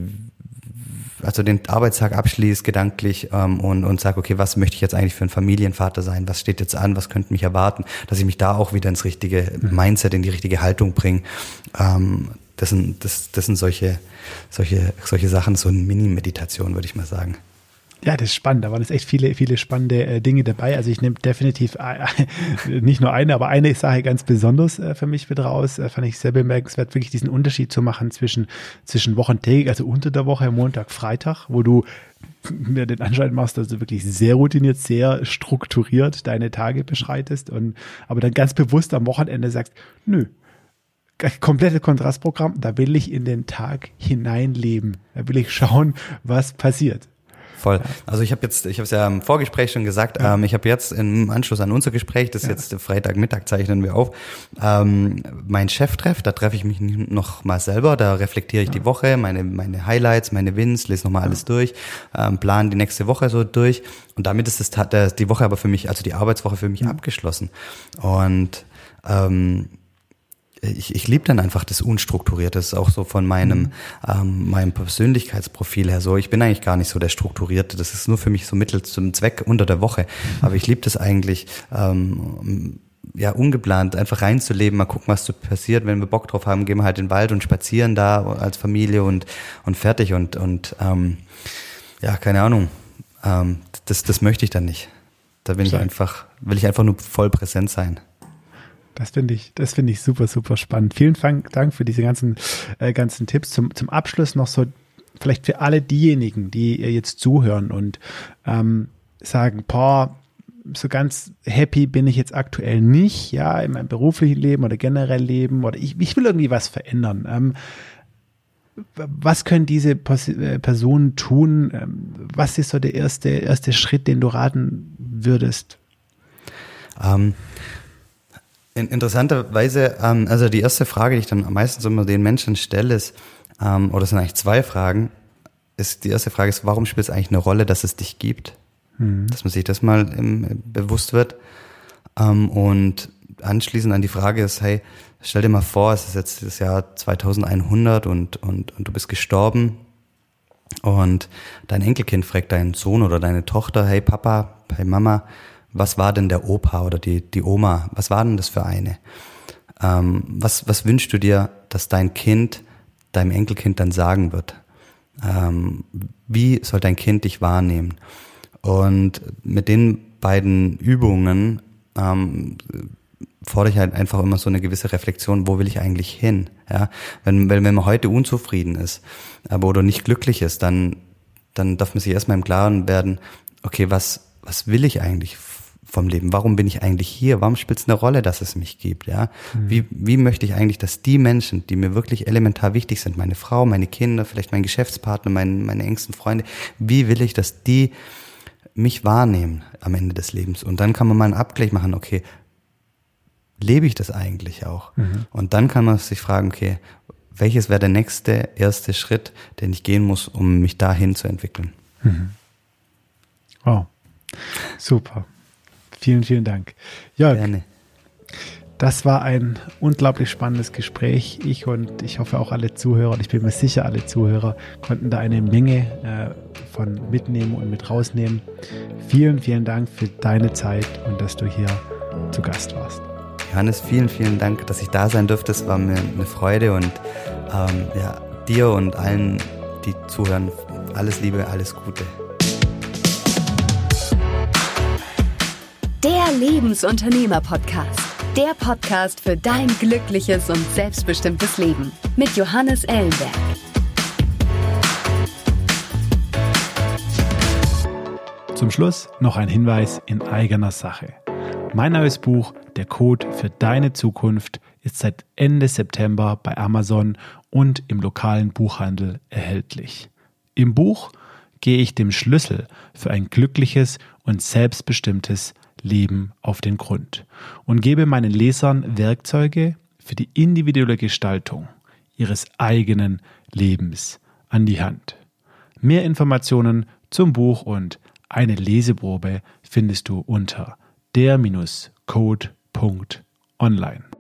also den Arbeitstag abschließt gedanklich ähm, und, und sage, okay, was möchte ich jetzt eigentlich für ein Familienvater sein? Was steht jetzt an? Was könnte mich erwarten? Dass ich mich da auch wieder ins richtige mhm. Mindset, in die richtige Haltung bringe. Ähm, das sind, das, das sind solche, solche, solche Sachen, so eine Mini-Meditation, würde ich mal sagen. Ja, das ist spannend. Da waren jetzt echt viele, viele spannende äh, Dinge dabei. Also ich nehme definitiv äh, *laughs* nicht nur eine, aber eine Sache ganz besonders äh, für mich wieder raus. Äh, fand ich sehr bemerkenswert, wirklich diesen Unterschied zu machen zwischen, zwischen Wochentägig, also unter der Woche, Montag, Freitag, wo du mir den Anschein machst, dass du wirklich sehr routiniert, sehr strukturiert deine Tage beschreitest und aber dann ganz bewusst am Wochenende sagst, nö, komplette Kontrastprogramm, da will ich in den Tag hineinleben. Da will ich schauen, was passiert. Voll. Also ich habe jetzt, ich habe es ja im Vorgespräch schon gesagt, ja. ähm, ich habe jetzt im Anschluss an unser Gespräch, das ja. jetzt Freitagmittag zeichnen wir auf, ähm, mein Cheftreff, da treffe ich mich noch mal selber, da reflektiere ich ja. die Woche, meine, meine Highlights, meine Wins, lese noch mal alles durch, ähm, plan die nächste Woche so durch und damit ist das, die Woche aber für mich, also die Arbeitswoche für mich abgeschlossen. Und ähm, ich, ich liebe dann einfach das Unstrukturierte. Das ist auch so von meinem, mhm. ähm, meinem Persönlichkeitsprofil her so. Ich bin eigentlich gar nicht so der Strukturierte. Das ist nur für mich so Mittel zum Zweck unter der Woche. Mhm. Aber ich liebe das eigentlich, ähm, ja, ungeplant, einfach reinzuleben, mal gucken, was so passiert. Wenn wir Bock drauf haben, gehen wir halt in den Wald und spazieren da als Familie und, und fertig und, und ähm, ja, keine Ahnung. Ähm, das, das möchte ich dann nicht. Da bin ich einfach, will ich einfach nur voll präsent sein. Das finde ich, das finde ich super, super spannend. Vielen Dank für diese ganzen, äh, ganzen Tipps. Zum, zum Abschluss noch so, vielleicht für alle diejenigen, die jetzt zuhören und ähm, sagen, boah, so ganz happy bin ich jetzt aktuell nicht, ja, in meinem beruflichen Leben oder generell Leben oder ich, ich will irgendwie was verändern. Ähm, was können diese äh, Personen tun? Ähm, was ist so der erste, erste Schritt, den du raten würdest? Ähm, in, interessanterweise, ähm, also die erste Frage, die ich dann meistens immer den Menschen stelle, ist, ähm, oder es sind eigentlich zwei Fragen, ist die erste Frage ist, warum spielt es eigentlich eine Rolle, dass es dich gibt? Mhm. Dass man sich das mal im, bewusst wird. Ähm, und anschließend an die Frage ist, hey, stell dir mal vor, es ist jetzt das Jahr 2100 und, und, und du bist gestorben und dein Enkelkind fragt deinen Sohn oder deine Tochter, hey Papa, hey Mama, was war denn der Opa oder die, die Oma, was war denn das für eine? Ähm, was, was wünschst du dir, dass dein Kind deinem Enkelkind dann sagen wird? Ähm, wie soll dein Kind dich wahrnehmen? Und mit den beiden Übungen ähm, fordere ich halt einfach immer so eine gewisse Reflexion, wo will ich eigentlich hin? Ja, wenn, wenn, wenn man heute unzufrieden ist, aber oder nicht glücklich ist, dann, dann darf man sich erstmal im Klaren werden, okay, was, was will ich eigentlich vom Leben? Warum bin ich eigentlich hier? Warum spielt es eine Rolle, dass es mich gibt? Ja, mhm. wie, wie möchte ich eigentlich, dass die Menschen, die mir wirklich elementar wichtig sind, meine Frau, meine Kinder, vielleicht mein Geschäftspartner, mein, meine engsten Freunde, wie will ich, dass die mich wahrnehmen am Ende des Lebens? Und dann kann man mal einen Abgleich machen, okay, lebe ich das eigentlich auch? Mhm. Und dann kann man sich fragen, okay, welches wäre der nächste erste Schritt, den ich gehen muss, um mich dahin zu entwickeln? Mhm. Wow. Super. Vielen, vielen Dank. Jörg, Gerne. das war ein unglaublich spannendes Gespräch. Ich und ich hoffe auch alle Zuhörer, und ich bin mir sicher, alle Zuhörer konnten da eine Menge äh, von mitnehmen und mit rausnehmen. Vielen, vielen Dank für deine Zeit und dass du hier zu Gast warst. Johannes, vielen, vielen Dank, dass ich da sein durfte. Es war mir eine Freude und ähm, ja, dir und allen, die zuhören, alles Liebe, alles Gute. Der Lebensunternehmer-Podcast. Der Podcast für dein glückliches und selbstbestimmtes Leben. Mit Johannes Ellenberg. Zum Schluss noch ein Hinweis in eigener Sache. Mein neues Buch, Der Code für deine Zukunft, ist seit Ende September bei Amazon und im lokalen Buchhandel erhältlich. Im Buch gehe ich dem Schlüssel für ein glückliches und selbstbestimmtes Leben auf den Grund und gebe meinen Lesern Werkzeuge für die individuelle Gestaltung ihres eigenen Lebens an die Hand. Mehr Informationen zum Buch und eine Leseprobe findest du unter der-code.online.